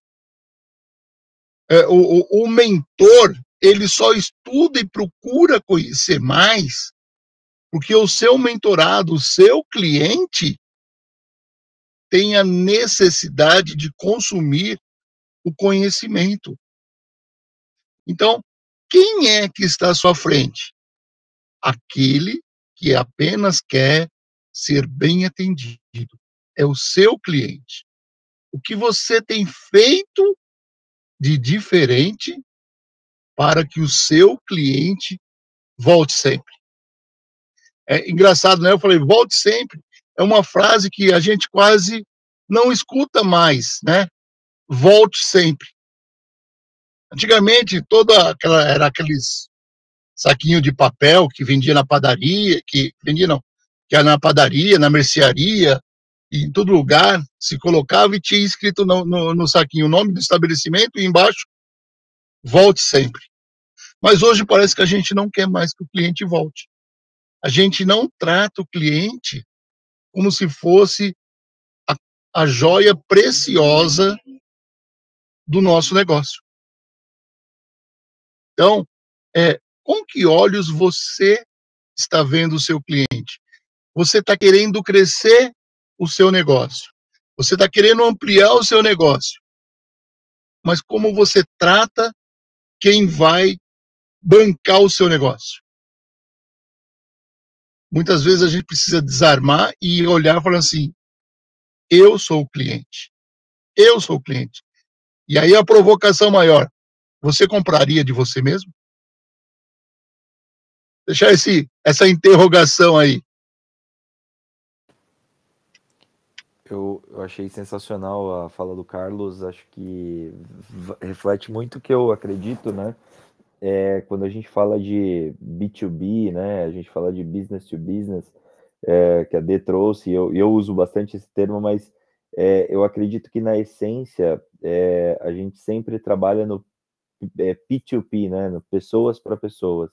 Speaker 1: É, o, o, o mentor, ele só estuda e procura conhecer mais porque o seu mentorado, o seu cliente, tem a necessidade de consumir o conhecimento. Então, quem é que está à sua frente? Aquele que apenas quer ser bem atendido. É o seu cliente. O que você tem feito de diferente para que o seu cliente volte sempre. É engraçado, né? Eu falei, volte sempre. É uma frase que a gente quase não escuta mais, né? Volte sempre. Antigamente, toda aquela era aqueles saquinho de papel que vendia na padaria, que vendia não, que era na padaria, na mercearia, em todo lugar, se colocava e tinha escrito no, no, no saquinho o nome do estabelecimento e embaixo, volte sempre. Mas hoje parece que a gente não quer mais que o cliente volte. A gente não trata o cliente como se fosse a, a joia preciosa do nosso negócio. Então, é, com que olhos você está vendo o seu cliente? Você está querendo crescer o seu negócio. Você está querendo ampliar o seu negócio. Mas como você trata quem vai bancar o seu negócio? Muitas vezes a gente precisa desarmar e olhar e falar assim: eu sou o cliente. Eu sou o cliente. E aí a provocação maior: você compraria de você mesmo? Deixar esse, essa interrogação aí.
Speaker 4: Eu, eu achei sensacional a fala do Carlos, acho que reflete muito o que eu acredito, né? É, quando a gente fala de B2B, né? A gente fala de business to business, é, que a D trouxe, eu, eu uso bastante esse termo, mas é, eu acredito que na essência é, a gente sempre trabalha no é, P2P, né? No pessoas para pessoas.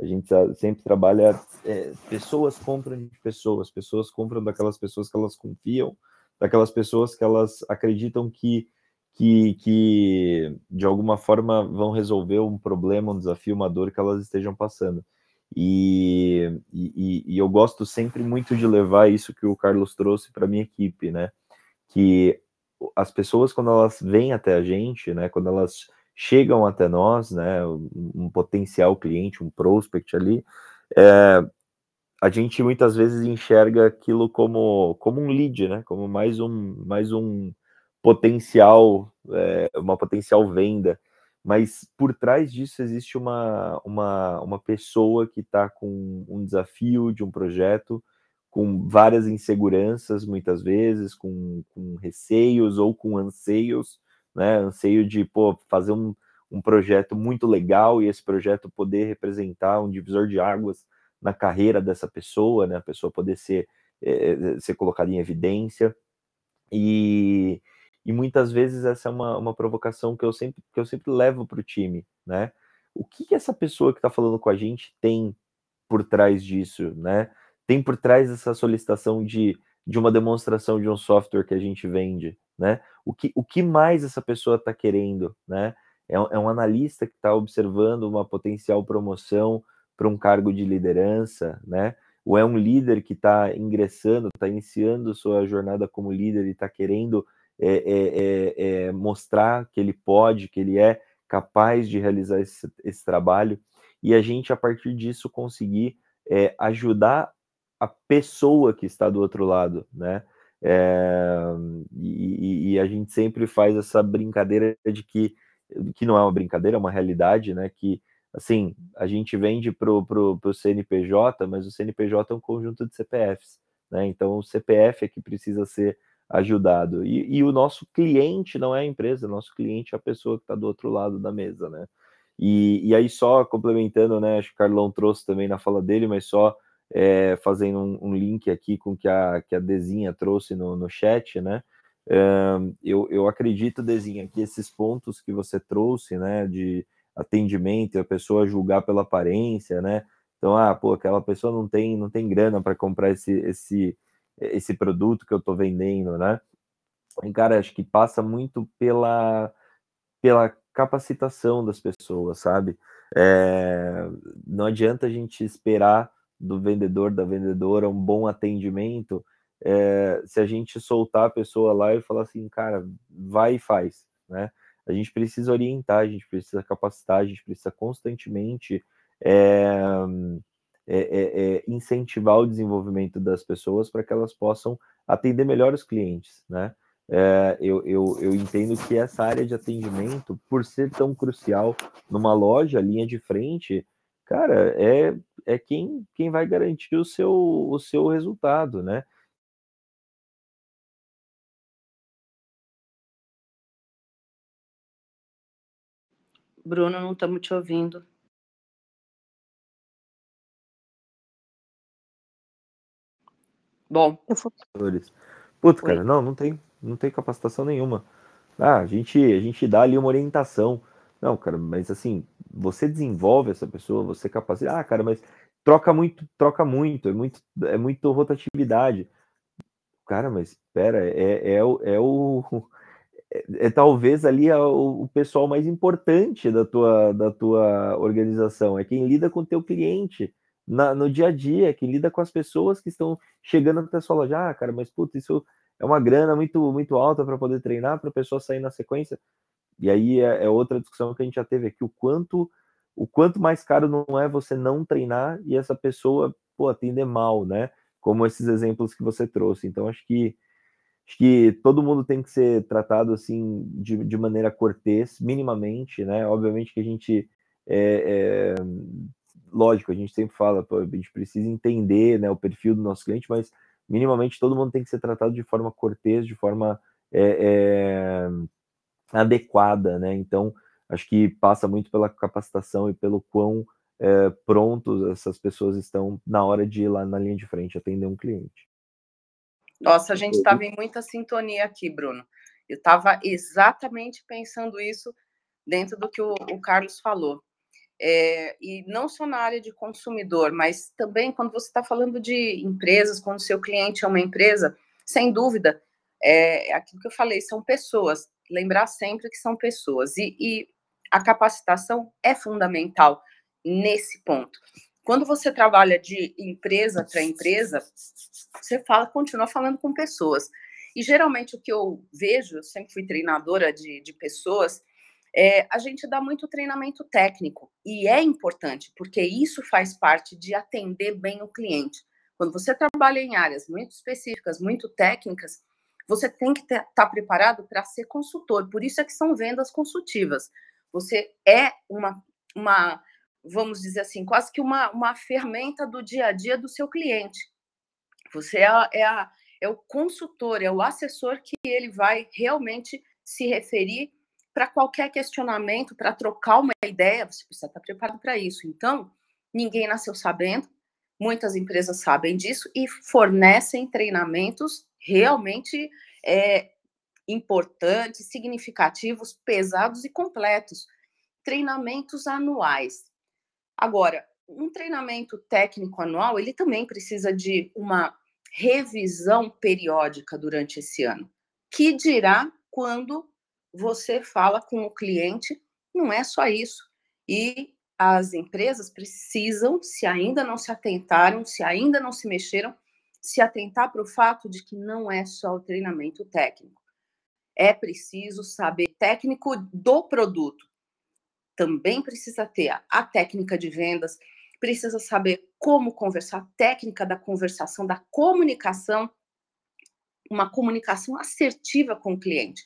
Speaker 4: A gente sempre trabalha, é, pessoas compram de pessoas, pessoas compram daquelas pessoas que elas confiam, daquelas pessoas que elas acreditam que, que, que de alguma forma vão resolver um problema, um desafio, uma dor que elas estejam passando. E, e, e eu gosto sempre muito de levar isso que o Carlos trouxe para minha equipe, né? Que as pessoas, quando elas vêm até a gente, né? Quando elas chegam até nós, né? Um, potencial cliente, um prospect ali, é, a gente muitas vezes enxerga aquilo como, como um lead, né? Como mais um, mais um, potencial, é, uma potencial venda, mas por trás disso existe uma, uma, uma pessoa que está com um desafio de um projeto, com várias inseguranças, muitas vezes, com, com receios ou com anseios, né? Anseio de pô, fazer um, um projeto muito legal e esse projeto poder representar um divisor de águas na carreira dessa pessoa, né? A pessoa poder ser, é, ser colocada em evidência. E, e muitas vezes essa é uma, uma provocação que eu sempre, que eu sempre levo para o time, né? O que, que essa pessoa que está falando com a gente tem por trás disso, né? Tem por trás essa solicitação de, de uma demonstração de um software que a gente vende, né? O que, o que mais essa pessoa está querendo, né? É, é um analista que está observando uma potencial promoção para um cargo de liderança, né? Ou é um líder que está ingressando, está iniciando sua jornada como líder e está querendo é, é, é, mostrar que ele pode, que ele é capaz de realizar esse, esse trabalho, e a gente, a partir disso, conseguir ajudar a pessoa que está do outro lado, né? E, e, a gente sempre faz essa brincadeira de que, que não é uma brincadeira, é uma realidade, né? Que assim, a gente vende para o CNPJ, mas o CNPJ é um conjunto de CPFs, né? Então o CPF é que precisa ser ajudado. E, e, o nosso cliente não é a empresa, nosso cliente é a pessoa que está do outro lado da mesa, né? E, e, aí, só complementando, né? Acho que o Carlão trouxe também na fala dele, mas só é, fazendo um, um, link aqui com que a, que a Dezinha trouxe no, no chat, né? eu, eu acredito, Dezinha, que esses pontos que você trouxe, né, de atendimento, a pessoa julgar pela aparência, né? Então, ah, pô, aquela pessoa não tem, não tem grana para comprar esse, esse, esse produto que eu estou vendendo, né? E, cara, acho que passa muito pela, pela capacitação das pessoas, sabe? É, não adianta a gente esperar do vendedor, da vendedora, um bom atendimento, é, se a gente soltar a pessoa lá e falar assim, cara, vai e faz, né? A gente precisa orientar, a gente precisa capacitar, a gente precisa constantemente é, é, é, incentivar o desenvolvimento das pessoas para que elas possam atender melhor os clientes, né? É, eu, eu, eu entendo que essa área de atendimento, por ser tão crucial numa loja, linha de frente, cara, é, é quem, quem vai garantir o seu, o seu resultado, né?
Speaker 5: Bruno, não estamos te ouvindo. Bom.
Speaker 4: Putz, cara, não, não tem, não tem capacitação nenhuma. Ah, a gente, a gente dá ali uma orientação. Não, cara, mas assim, você desenvolve essa pessoa, você capacita. Ah, cara, mas troca muito, troca muito, é muito, é muito rotatividade. Cara, mas espera, é, é, o, é o é, é talvez ali a, o, o, pessoal mais importante da tua, da tua organização, é quem lida com o teu cliente na, no dia a dia, quem lida com as pessoas que estão chegando até a sua loja. Ah, cara, mas puta, isso é uma grana muito, muito alta para poder treinar, para a pessoa sair na sequência. E aí é, é, outra discussão que a gente já teve aqui, o quanto o quanto mais caro não é você não treinar e essa pessoa pô, atender mal, né? Como esses exemplos que você trouxe. Então, acho que Acho que todo mundo tem que ser tratado assim de, de maneira cortês, minimamente, né? Obviamente que a gente é, é, lógico, a gente sempre fala, a gente precisa entender né, o perfil do nosso cliente, mas minimamente todo mundo tem que ser tratado de forma cortês, de forma é, é, adequada, né? Então, acho que passa muito pela capacitação e pelo quão é, prontos essas pessoas estão na hora de ir lá na linha de frente atender um cliente.
Speaker 5: Nossa, a gente estava em muita sintonia aqui, Bruno. Eu estava exatamente pensando isso dentro do que o, o Carlos falou. É, e não só na área de consumidor, mas também quando você está falando de empresas, quando seu cliente é uma empresa, sem dúvida, é, é aquilo que eu falei, são pessoas. Lembrar sempre que são pessoas. E, e a capacitação é fundamental nesse ponto. Quando você trabalha de empresa para empresa, você fala, continua falando com pessoas. E geralmente o que eu vejo, eu sempre fui treinadora de, de pessoas, é, a gente dá muito treinamento técnico. E é importante, porque isso faz parte de atender bem o cliente. Quando você trabalha em áreas muito específicas, muito técnicas, você tem que estar tá preparado para ser consultor. Por isso é que são vendas consultivas. Você é uma, uma vamos dizer assim, quase que uma, uma ferramenta do dia a dia do seu cliente. Você é, a, é, a, é o consultor, é o assessor que ele vai realmente se referir para qualquer questionamento, para trocar uma ideia, você precisa estar preparado para isso. Então, ninguém nasceu sabendo, muitas empresas sabem disso e fornecem treinamentos realmente é, importantes, significativos, pesados e completos. Treinamentos anuais. Agora, um treinamento técnico anual, ele também precisa de uma revisão periódica durante esse ano. Que dirá quando você fala com o cliente, não é só isso. E as empresas precisam, se ainda não se atentaram, se ainda não se mexeram, se atentar para o fato de que não é só o treinamento técnico. É preciso saber técnico do produto. Também precisa ter a técnica de vendas, precisa saber como conversar, técnica da conversação, da comunicação, uma comunicação assertiva com o cliente.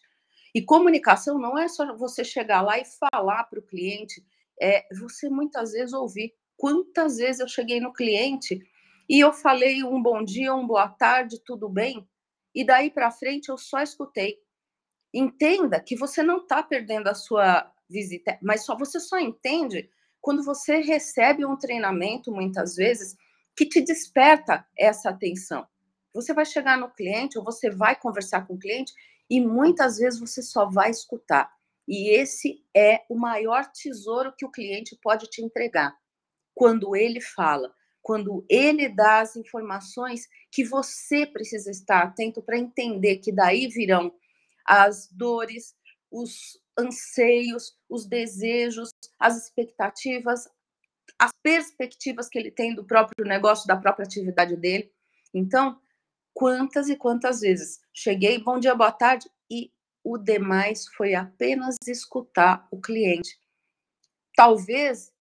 Speaker 5: E comunicação não é só você chegar lá e falar para o cliente, é você muitas vezes ouvir. Quantas vezes eu cheguei no cliente e eu falei um bom dia, um boa tarde, tudo bem? E daí para frente eu só escutei. Entenda que você não está perdendo a sua visita, mas só você só entende quando você recebe um treinamento muitas vezes que te desperta essa atenção. Você vai chegar no cliente ou você vai conversar com o cliente e muitas vezes você só vai escutar. E esse é o maior tesouro que o cliente pode te entregar. Quando ele fala, quando ele dá as informações que você precisa estar atento para entender que daí virão as dores, os anseios, os desejos, as expectativas, as perspectivas que ele tem do próprio negócio, da própria atividade dele. Então, quantas e quantas vezes cheguei, bom dia, boa tarde, e o demais foi apenas escutar o cliente. Talvez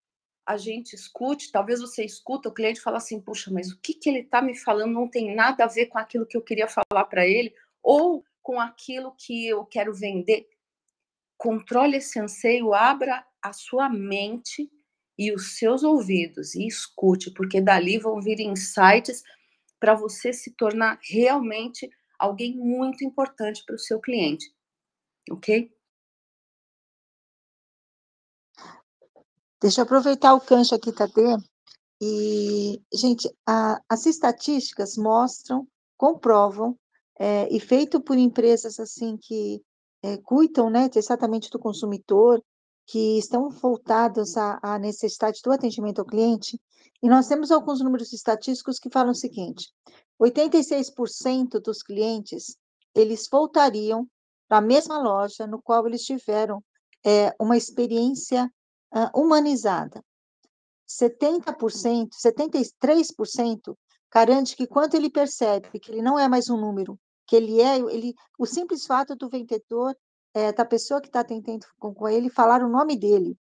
Speaker 5: a gente escute, talvez você escuta o cliente fala assim, puxa, mas o que, que ele está me falando não tem nada a ver com aquilo que eu queria falar para ele, ou com aquilo que eu quero vender. Controle esse anseio, abra a sua mente e os seus ouvidos e escute, porque dali vão vir insights para você se tornar realmente alguém muito importante para o seu cliente. Ok?
Speaker 3: Deixa eu aproveitar o cancho aqui, Tadê. E, gente, a, as estatísticas mostram, comprovam, é, e feito por empresas assim que é, cuidam né, exatamente do consumidor, que estão voltadas à, à necessidade do atendimento ao cliente, e nós temos alguns números estatísticos que falam o seguinte: 86% dos clientes eles voltariam para a mesma loja no qual eles tiveram é, uma experiência uh, humanizada. 70%, 73% garante que quando ele percebe que ele não é mais um número, que ele é, ele, o simples fato do vendedor, é, da pessoa que está atendendo com, com ele, falar o nome dele,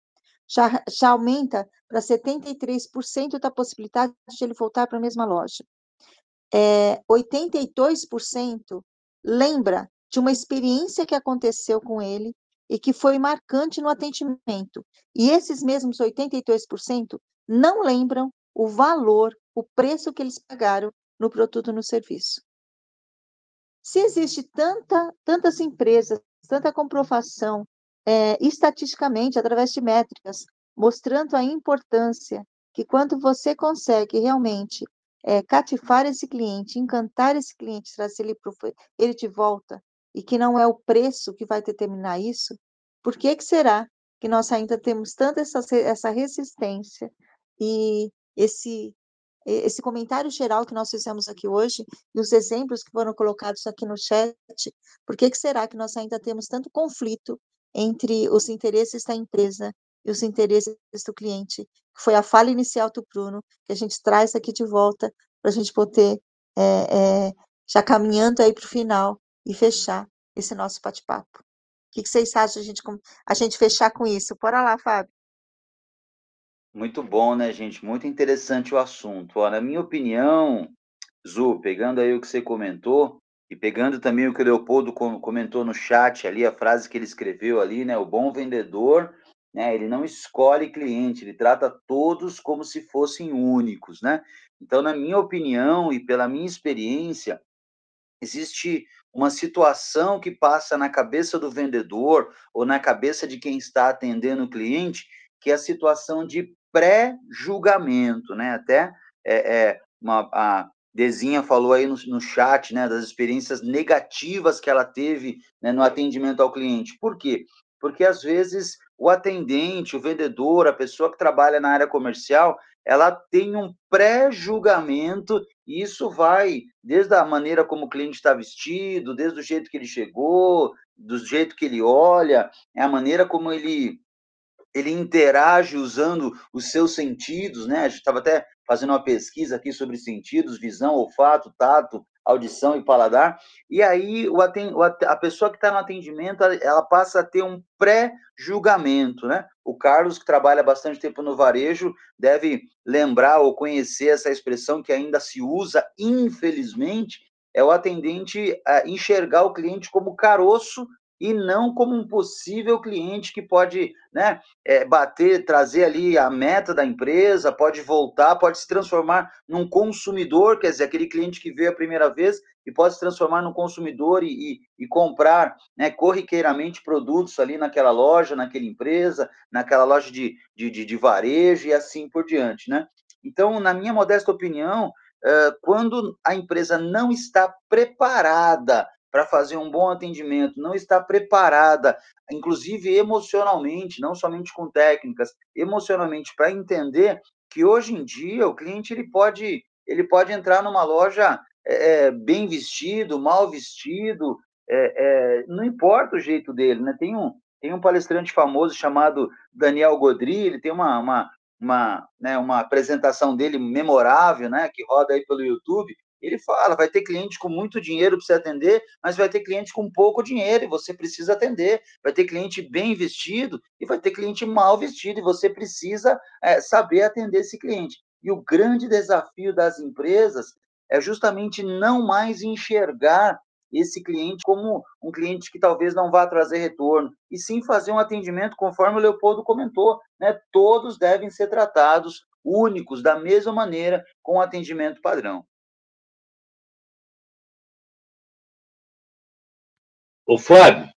Speaker 3: já, já aumenta para 73% da possibilidade de ele voltar para a mesma loja. É, 82% lembra de uma experiência que aconteceu com ele e que foi marcante no atendimento. E esses mesmos 82% não lembram o valor, o preço que eles pagaram no produto no serviço. Se existe tanta, tantas empresas, tanta comprovação, é, estatisticamente, através de métricas, mostrando a importância que quando você consegue realmente é, cativar esse cliente, encantar esse cliente, trazer ele, pro, ele de volta e que não é o preço que vai determinar isso, por que, que será que nós ainda temos tanta essa, essa resistência e esse, esse comentário geral que nós fizemos aqui hoje e os exemplos que foram colocados aqui no chat, por que, que será que nós ainda temos tanto conflito entre os interesses da empresa e os interesses do cliente? Que foi a fala inicial do Bruno, que a gente traz aqui de volta para a gente poder, é, é, já caminhando aí para o final, e fechar esse nosso bate-papo. O que, vocês acham a gente, a gente fechar com isso? Bora lá, Fábio.
Speaker 2: Muito bom, né, gente? Muito interessante o assunto. Ó, na minha opinião, Zu, pegando aí o que você comentou, e pegando também o que o Leopoldo comentou no chat ali, a frase que ele escreveu ali, né? O bom vendedor, né? Ele não escolhe cliente, ele trata todos como se fossem únicos, né? Então, na minha opinião e pela minha experiência, existe uma situação que passa na cabeça do vendedor ou na cabeça de quem está atendendo o cliente, que é a situação de pré-julgamento, né? Até é, é uma, a Dezinha falou aí no, no chat, né, das experiências negativas que ela teve né, no atendimento ao cliente. Por quê? Porque às vezes o atendente, o vendedor, a pessoa que trabalha na área comercial, ela tem um pré-julgamento, e isso vai desde a maneira como o cliente está vestido, desde o jeito que ele chegou, do jeito que ele olha, é a maneira como ele ele interage usando os seus sentidos, né? A gente estava até fazendo uma pesquisa aqui sobre sentidos, visão, olfato, tato, audição e paladar. E aí o a pessoa que está no atendimento, ela passa a ter um pré-julgamento, né? O Carlos, que trabalha bastante tempo no varejo, deve lembrar ou conhecer essa expressão que ainda se usa, infelizmente, é o atendente enxergar o cliente como caroço e não como um possível cliente que pode né, é, bater, trazer ali a meta da empresa, pode voltar, pode se transformar num consumidor, quer dizer, aquele cliente que veio a primeira vez e pode se transformar num consumidor e, e, e comprar né, corriqueiramente produtos ali naquela loja, naquela empresa, naquela loja de, de, de, de varejo e assim por diante. Né? Então, na minha modesta opinião, quando a empresa não está preparada para fazer um bom atendimento, não está preparada, inclusive emocionalmente, não somente com técnicas, emocionalmente para entender que hoje em dia o cliente ele pode ele pode entrar numa loja é, bem vestido, mal vestido, é, é, não importa o jeito dele, né? Tem um tem um palestrante famoso chamado Daniel Godri, ele tem uma, uma, uma, né, uma apresentação dele memorável, né, que roda aí pelo YouTube, ele fala, vai ter cliente com muito dinheiro para você atender, mas vai ter cliente com pouco dinheiro e você precisa atender. Vai ter cliente bem vestido e vai ter cliente mal vestido e você precisa é, saber atender esse cliente. E o grande desafio das empresas é justamente não mais enxergar esse cliente como um cliente que talvez não vá trazer retorno, e sim fazer um atendimento conforme o Leopoldo comentou, né? Todos devem ser tratados únicos da mesma maneira com atendimento padrão.
Speaker 6: Ô, Fábio,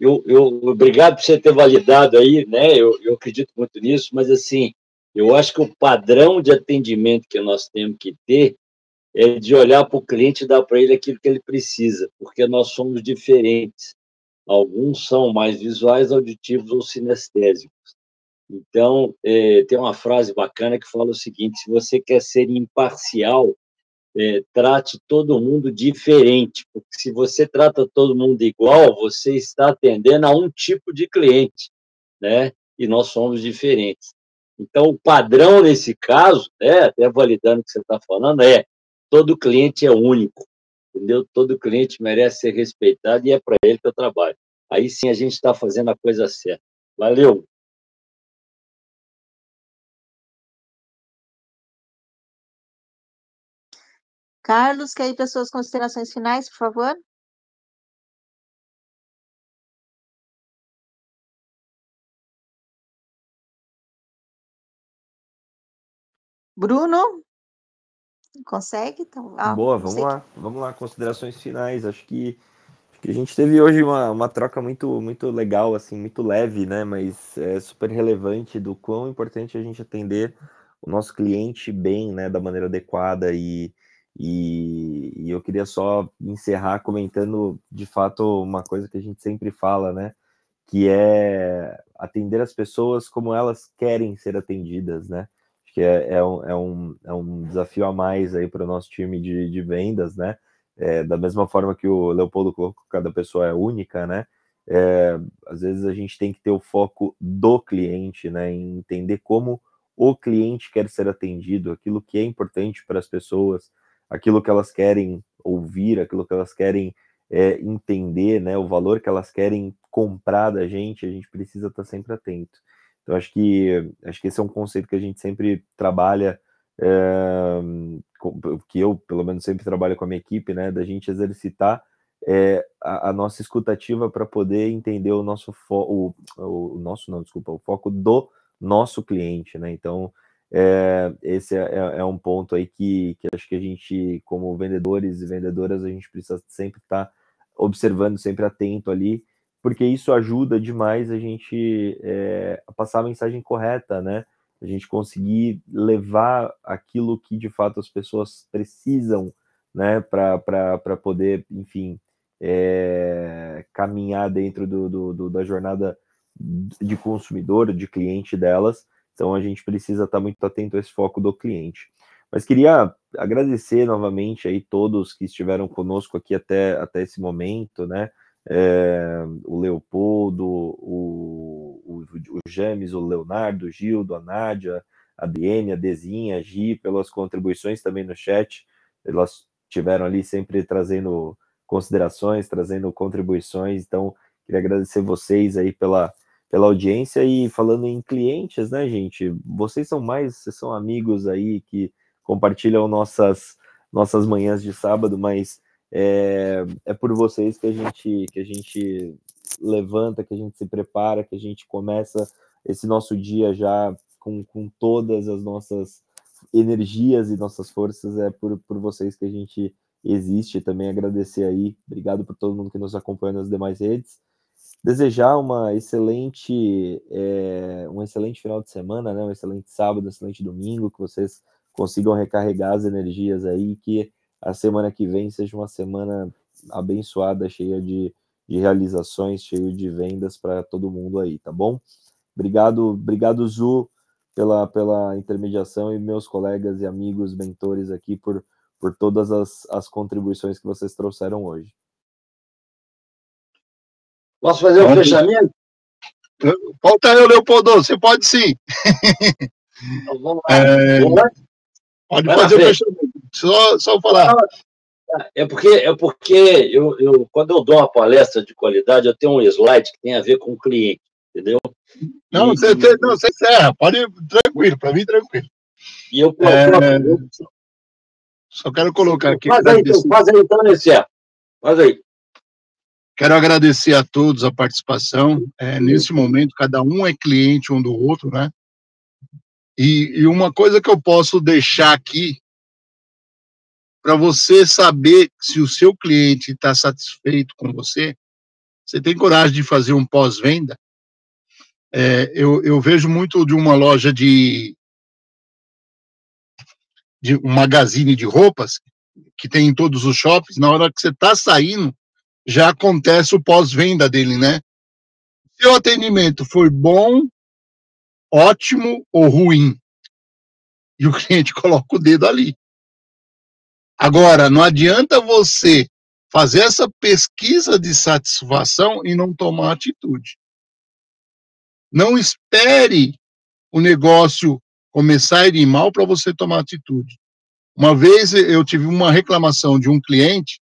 Speaker 6: eu, eu, obrigado por você ter validado aí, né? Eu, eu acredito muito nisso, mas assim, eu acho que o padrão de atendimento que nós temos que ter é de olhar para o cliente e dar para ele aquilo que ele precisa, porque nós somos diferentes. Alguns são mais visuais, auditivos ou sinestésicos. Então, é, tem uma frase bacana que fala o seguinte: se você quer ser imparcial, é, trate todo mundo diferente, porque se você trata todo mundo igual, você está atendendo a um tipo de cliente, né? E nós somos diferentes. Então, o padrão nesse caso, né, até validando o que você está falando, é todo cliente é único, entendeu? Todo cliente merece ser respeitado e é para ele que eu trabalho. Aí sim a gente está fazendo a coisa certa. Valeu!
Speaker 3: Carlos, quer ir para suas considerações finais, por favor? Bruno? Consegue? Então,
Speaker 4: ah, Boa, vamos lá, vamos lá, considerações finais. Acho que, acho que a gente teve hoje uma, uma troca muito, muito legal, assim, muito leve, né? Mas é super relevante do quão importante a gente atender o nosso cliente bem, né? Da maneira adequada e, e, e, eu queria só encerrar comentando de fato uma coisa que a gente sempre fala, né? Que é atender as pessoas como elas querem ser atendidas, né? Acho que é, é, um, é, um, é um desafio a mais aí para o nosso time de, de vendas, né? É, da mesma forma que o Leopoldo colocou, cada pessoa é única, né? É, às vezes a gente tem que ter o foco do cliente, né? Em entender como o cliente quer ser atendido, aquilo que é importante para as pessoas, aquilo que elas querem ouvir, aquilo que elas querem é, entender, né, o valor que elas querem comprar da gente, a gente precisa estar sempre atento. Então, acho que, acho que esse é um conceito que a gente sempre trabalha é, que eu, pelo menos, sempre trabalho com a minha equipe, né, da gente exercitar é, a, a, nossa escutativa para poder entender o nosso foco, o, o, nosso, não, desculpa, o foco do nosso cliente, né? Então, é, esse é, é, é, um ponto aí que, que acho que a gente, como vendedores e vendedoras, a gente precisa sempre estar tá observando, sempre atento ali, porque isso ajuda demais a gente é, a passar a mensagem correta, né? A gente conseguir levar aquilo que de fato as pessoas precisam, né, para poder, enfim, é, caminhar dentro do, do, do, da jornada de consumidor, de cliente delas. Então a gente precisa estar muito atento a esse foco do cliente. Mas queria agradecer novamente aí todos que estiveram conosco aqui até, até esse momento, né? É, o Leopoldo, o, o, o James, o Leonardo, o Gildo, a Nádia, a Biene, a Dezinha, a Gi, pelas contribuições também no chat. Elas tiveram ali sempre trazendo considerações, trazendo contribuições. Então, queria agradecer vocês aí pela, pela audiência e falando em clientes, né, gente? Vocês são mais, vocês são amigos aí que compartilham nossas nossas manhãs de sábado, mas é, é por vocês que a gente que a gente levanta, que a gente se prepara, que a gente começa esse nosso dia já com, com todas as nossas energias e nossas forças, é por, por vocês que a gente existe. Também agradecer aí, obrigado por todo mundo que nos acompanha nas demais redes. Desejar uma excelente, é, um excelente final de semana, né? Um excelente sábado, um excelente domingo, que vocês consigam recarregar as energias aí, que a semana que vem seja uma semana abençoada, cheia de, de realizações, cheia de vendas para todo mundo aí, tá bom? Obrigado, obrigado Zu pela, pela intermediação e meus colegas e amigos mentores aqui por por todas as, as contribuições que vocês trouxeram hoje.
Speaker 6: Posso fazer o um fechamento?
Speaker 1: Falta eu, Leopoldo, você pode sim.
Speaker 6: Então, vamos lá. É...
Speaker 1: Pode Vai fazer o fechamento. Só, só falar.
Speaker 6: É porque, é porque eu, eu, quando eu dou uma palestra de qualidade, eu tenho um slide que tem a ver com o cliente, entendeu?
Speaker 1: Não, e, você, não, você encerra, pode ir tranquilo, para mim tranquilo.
Speaker 6: E eu, é... eu,
Speaker 1: só quero colocar aqui.
Speaker 6: Faz aí, então, faz aí então, Nessé. Faz aí.
Speaker 1: Quero agradecer a todos a participação. É, nesse momento, cada um é cliente um do outro, né? E, e uma coisa que eu posso deixar aqui, para você saber se o seu cliente está satisfeito com você, você tem coragem de fazer um pós-venda? É, eu, eu vejo muito de uma loja de, de um magazine de roupas que tem em todos os shoppings, na hora que você está saindo, já acontece o pós-venda dele, né? Se o atendimento foi bom, ótimo ou ruim, e o cliente coloca o dedo ali. Agora, não adianta você fazer essa pesquisa de satisfação e não tomar atitude. Não espere o negócio começar a ir mal para você tomar atitude. Uma vez eu tive uma reclamação de um cliente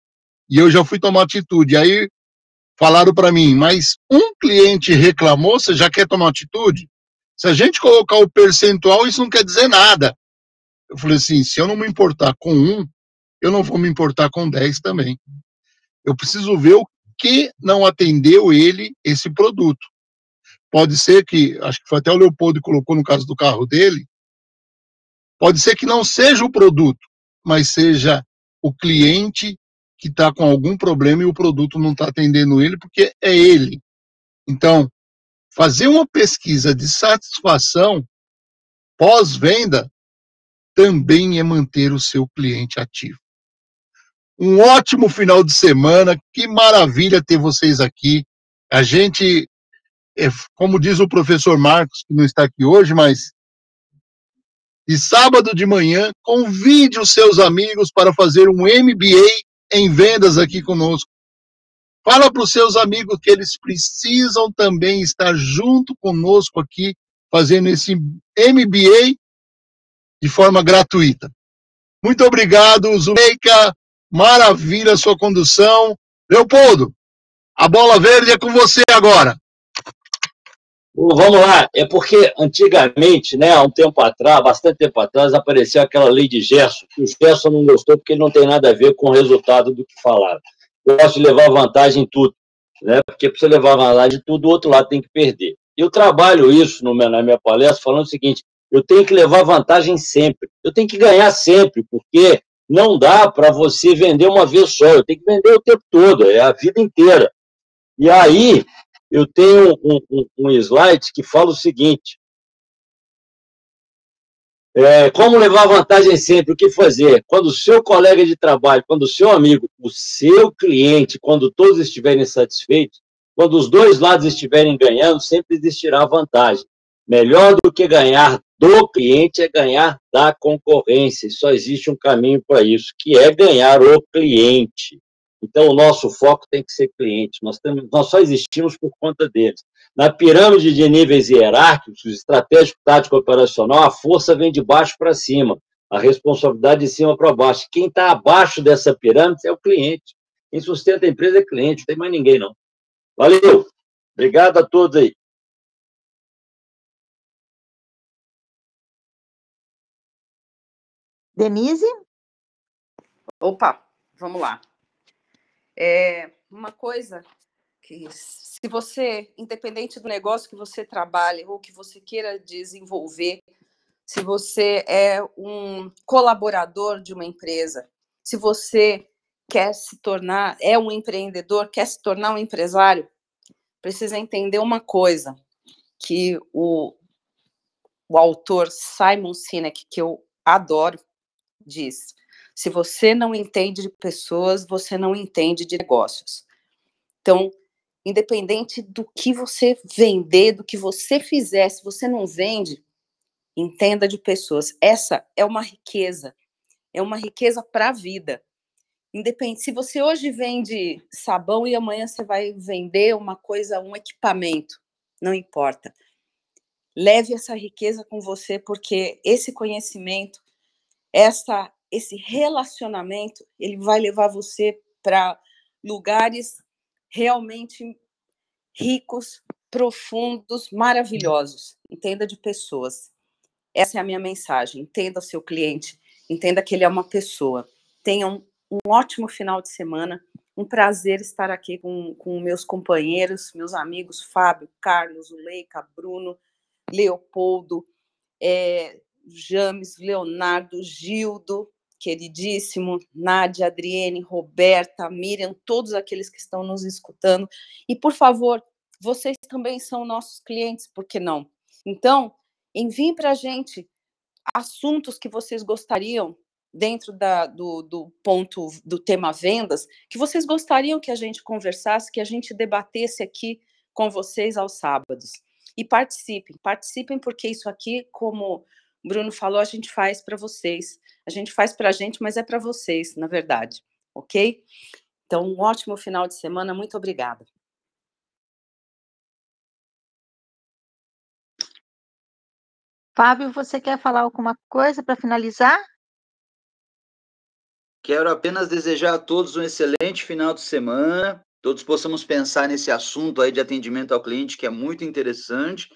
Speaker 1: e eu já fui tomar atitude. Aí falaram para mim, mas um cliente reclamou, você já quer tomar atitude? Se a gente colocar o percentual, isso não quer dizer nada. Eu falei assim, se eu não me importar com um, eu não vou me importar com dez também. Eu preciso ver o que não atendeu ele esse produto. Pode ser que, acho que foi até o Leopoldo que colocou no caso do carro dele, Pode ser que não seja o produto, mas seja o cliente que está com algum problema e o produto não está atendendo ele, porque é ele. Então, fazer uma pesquisa de satisfação pós-venda também é manter o seu cliente ativo. Um ótimo final de semana, que maravilha ter vocês aqui. A gente, é, como diz o professor Marcos, que não está aqui hoje, mas e sábado de manhã, convide os seus amigos para fazer um MBA em vendas aqui conosco. Fala para os seus amigos que eles precisam também estar junto conosco aqui, fazendo esse MBA de forma gratuita. Muito obrigado, Zuleika. Maravilha a sua condução. Leopoldo, a bola verde é com você agora.
Speaker 6: Vamos lá, é porque antigamente, né, há um tempo atrás, bastante tempo atrás, apareceu aquela lei de Gerson, que o Gerson não gostou porque ele não tem nada a ver com o resultado do que falaram. Eu gosto de levar vantagem em tudo, né, porque para você levar vantagem em tudo, o outro lado tem que perder. Eu trabalho isso no, na minha palestra falando o seguinte, eu tenho que levar vantagem sempre, eu tenho que ganhar sempre, porque não dá para você vender uma vez só, eu tenho que vender o tempo todo, é a vida inteira. E aí, eu tenho um, um, um slide que fala o seguinte: é, como levar vantagem sempre, o que fazer? Quando o seu colega de trabalho, quando o seu amigo, o seu cliente, quando todos estiverem satisfeitos, quando os dois lados estiverem ganhando, sempre existirá vantagem. Melhor do que ganhar do cliente é ganhar da concorrência. Só existe um caminho para isso, que é ganhar o cliente. Então, o nosso foco tem que ser cliente. Nós, temos, nós só existimos por conta deles. Na pirâmide de níveis hierárquicos, estratégico, tático, operacional, a força vem de baixo para cima, a responsabilidade de cima para baixo. Quem está abaixo dessa pirâmide é o cliente. Quem sustenta a empresa é cliente, não tem mais ninguém, não. Valeu! Obrigado a todos aí.
Speaker 3: Denise?
Speaker 5: Opa, vamos lá. É uma coisa que, se você, independente do negócio que você trabalhe ou que você queira desenvolver, se você é um colaborador de uma empresa, se você quer se tornar, é um empreendedor, quer se tornar um empresário, precisa entender uma coisa, que o, o autor Simon Sinek, que eu adoro, diz: se você não entende de pessoas, você não entende de negócios. Então, independente do que você vender, do que você fizer, se você não vende, entenda de pessoas. Essa é uma riqueza, é uma riqueza para a vida. Independente, se você hoje vende sabão e amanhã você vai vender uma coisa, um equipamento, não importa. Leve essa riqueza com você, porque esse conhecimento, essa esse relacionamento ele vai levar você para lugares realmente ricos, profundos, maravilhosos. Entenda de pessoas. Essa é a minha mensagem. Entenda o seu cliente, entenda que ele é uma pessoa. Tenha um, um ótimo final de semana. Um prazer estar aqui com, com meus companheiros, meus amigos Fábio, Carlos, Leica, Bruno, Leopoldo, é, James, Leonardo, Gildo, queridíssimo, Nádia, Adriene, Roberta, Miriam, todos aqueles que estão nos escutando. E, por favor, vocês também são nossos clientes, por que não? Então, enviem para a gente assuntos que vocês gostariam dentro da, do, do ponto do tema vendas, que vocês gostariam que a gente conversasse, que a gente debatesse aqui com vocês aos sábados. E participem, participem, porque isso aqui, como o Bruno falou, a gente faz para vocês. A gente faz para a gente, mas é para vocês, na verdade. Ok? Então, um ótimo final de semana. Muito obrigada.
Speaker 3: Fábio, você quer falar alguma coisa para finalizar?
Speaker 2: Quero apenas desejar a todos um excelente final de semana. Todos possamos pensar nesse assunto aí de atendimento ao cliente, que é muito interessante.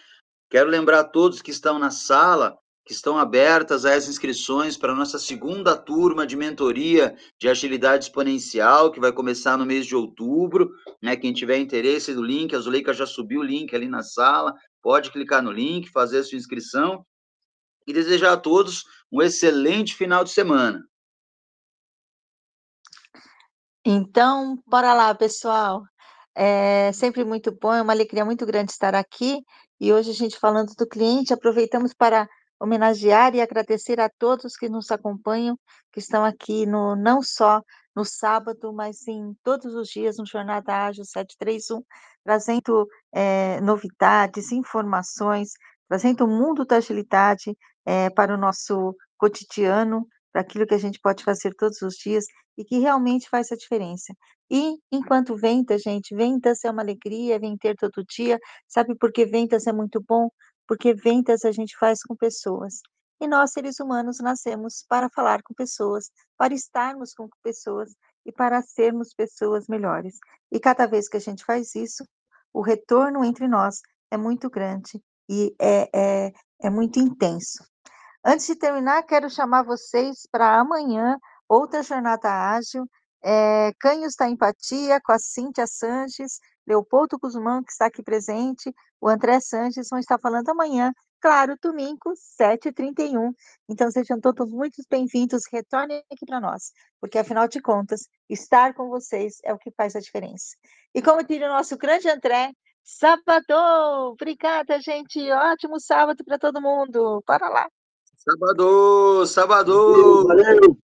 Speaker 2: Quero lembrar a todos que estão na sala que estão abertas as inscrições para a nossa segunda turma de mentoria de agilidade exponencial, que vai começar no mês de outubro. Né? Quem tiver interesse do link, a Zuleika já subiu o link ali na sala, pode clicar no link, fazer a sua inscrição. E desejar a todos um excelente final de semana.
Speaker 3: Então, bora lá, pessoal. É sempre muito bom, é uma alegria muito grande estar aqui. E hoje a gente falando do cliente, aproveitamos para homenagear e agradecer a todos que nos acompanham, que estão aqui no, não só no sábado, mas em todos os dias no Jornada Ágil 731, trazendo é, novidades, informações, trazendo o mundo da agilidade é, para o nosso cotidiano, para aquilo que a gente pode fazer todos os dias e que realmente faz a diferença. E enquanto vendas, gente, vendas é uma alegria, vem ter todo dia. Sabe por que vendas é muito bom? Porque vendas a gente faz com pessoas. E nós, seres humanos, nascemos para falar com pessoas, para estarmos com pessoas e para sermos pessoas melhores. E cada vez que a gente faz isso, o retorno entre nós é muito grande e é, é, é muito intenso. Antes de terminar, quero chamar vocês para amanhã, outra jornada ágil, é, Canhos da Empatia, com a Cíntia Sanches, Leopoldo Guzmão, que está aqui presente, o André Sanches vão estar falando amanhã, claro, domingo, 7h31. Então, sejam todos muito bem-vindos, retornem aqui para nós, porque, afinal de contas, estar com vocês é o que faz a diferença. E como diz o nosso grande André, sábado! Obrigada, gente! Ótimo sábado para todo mundo! Para lá!
Speaker 2: Sábado! Sábado!
Speaker 6: Valeu!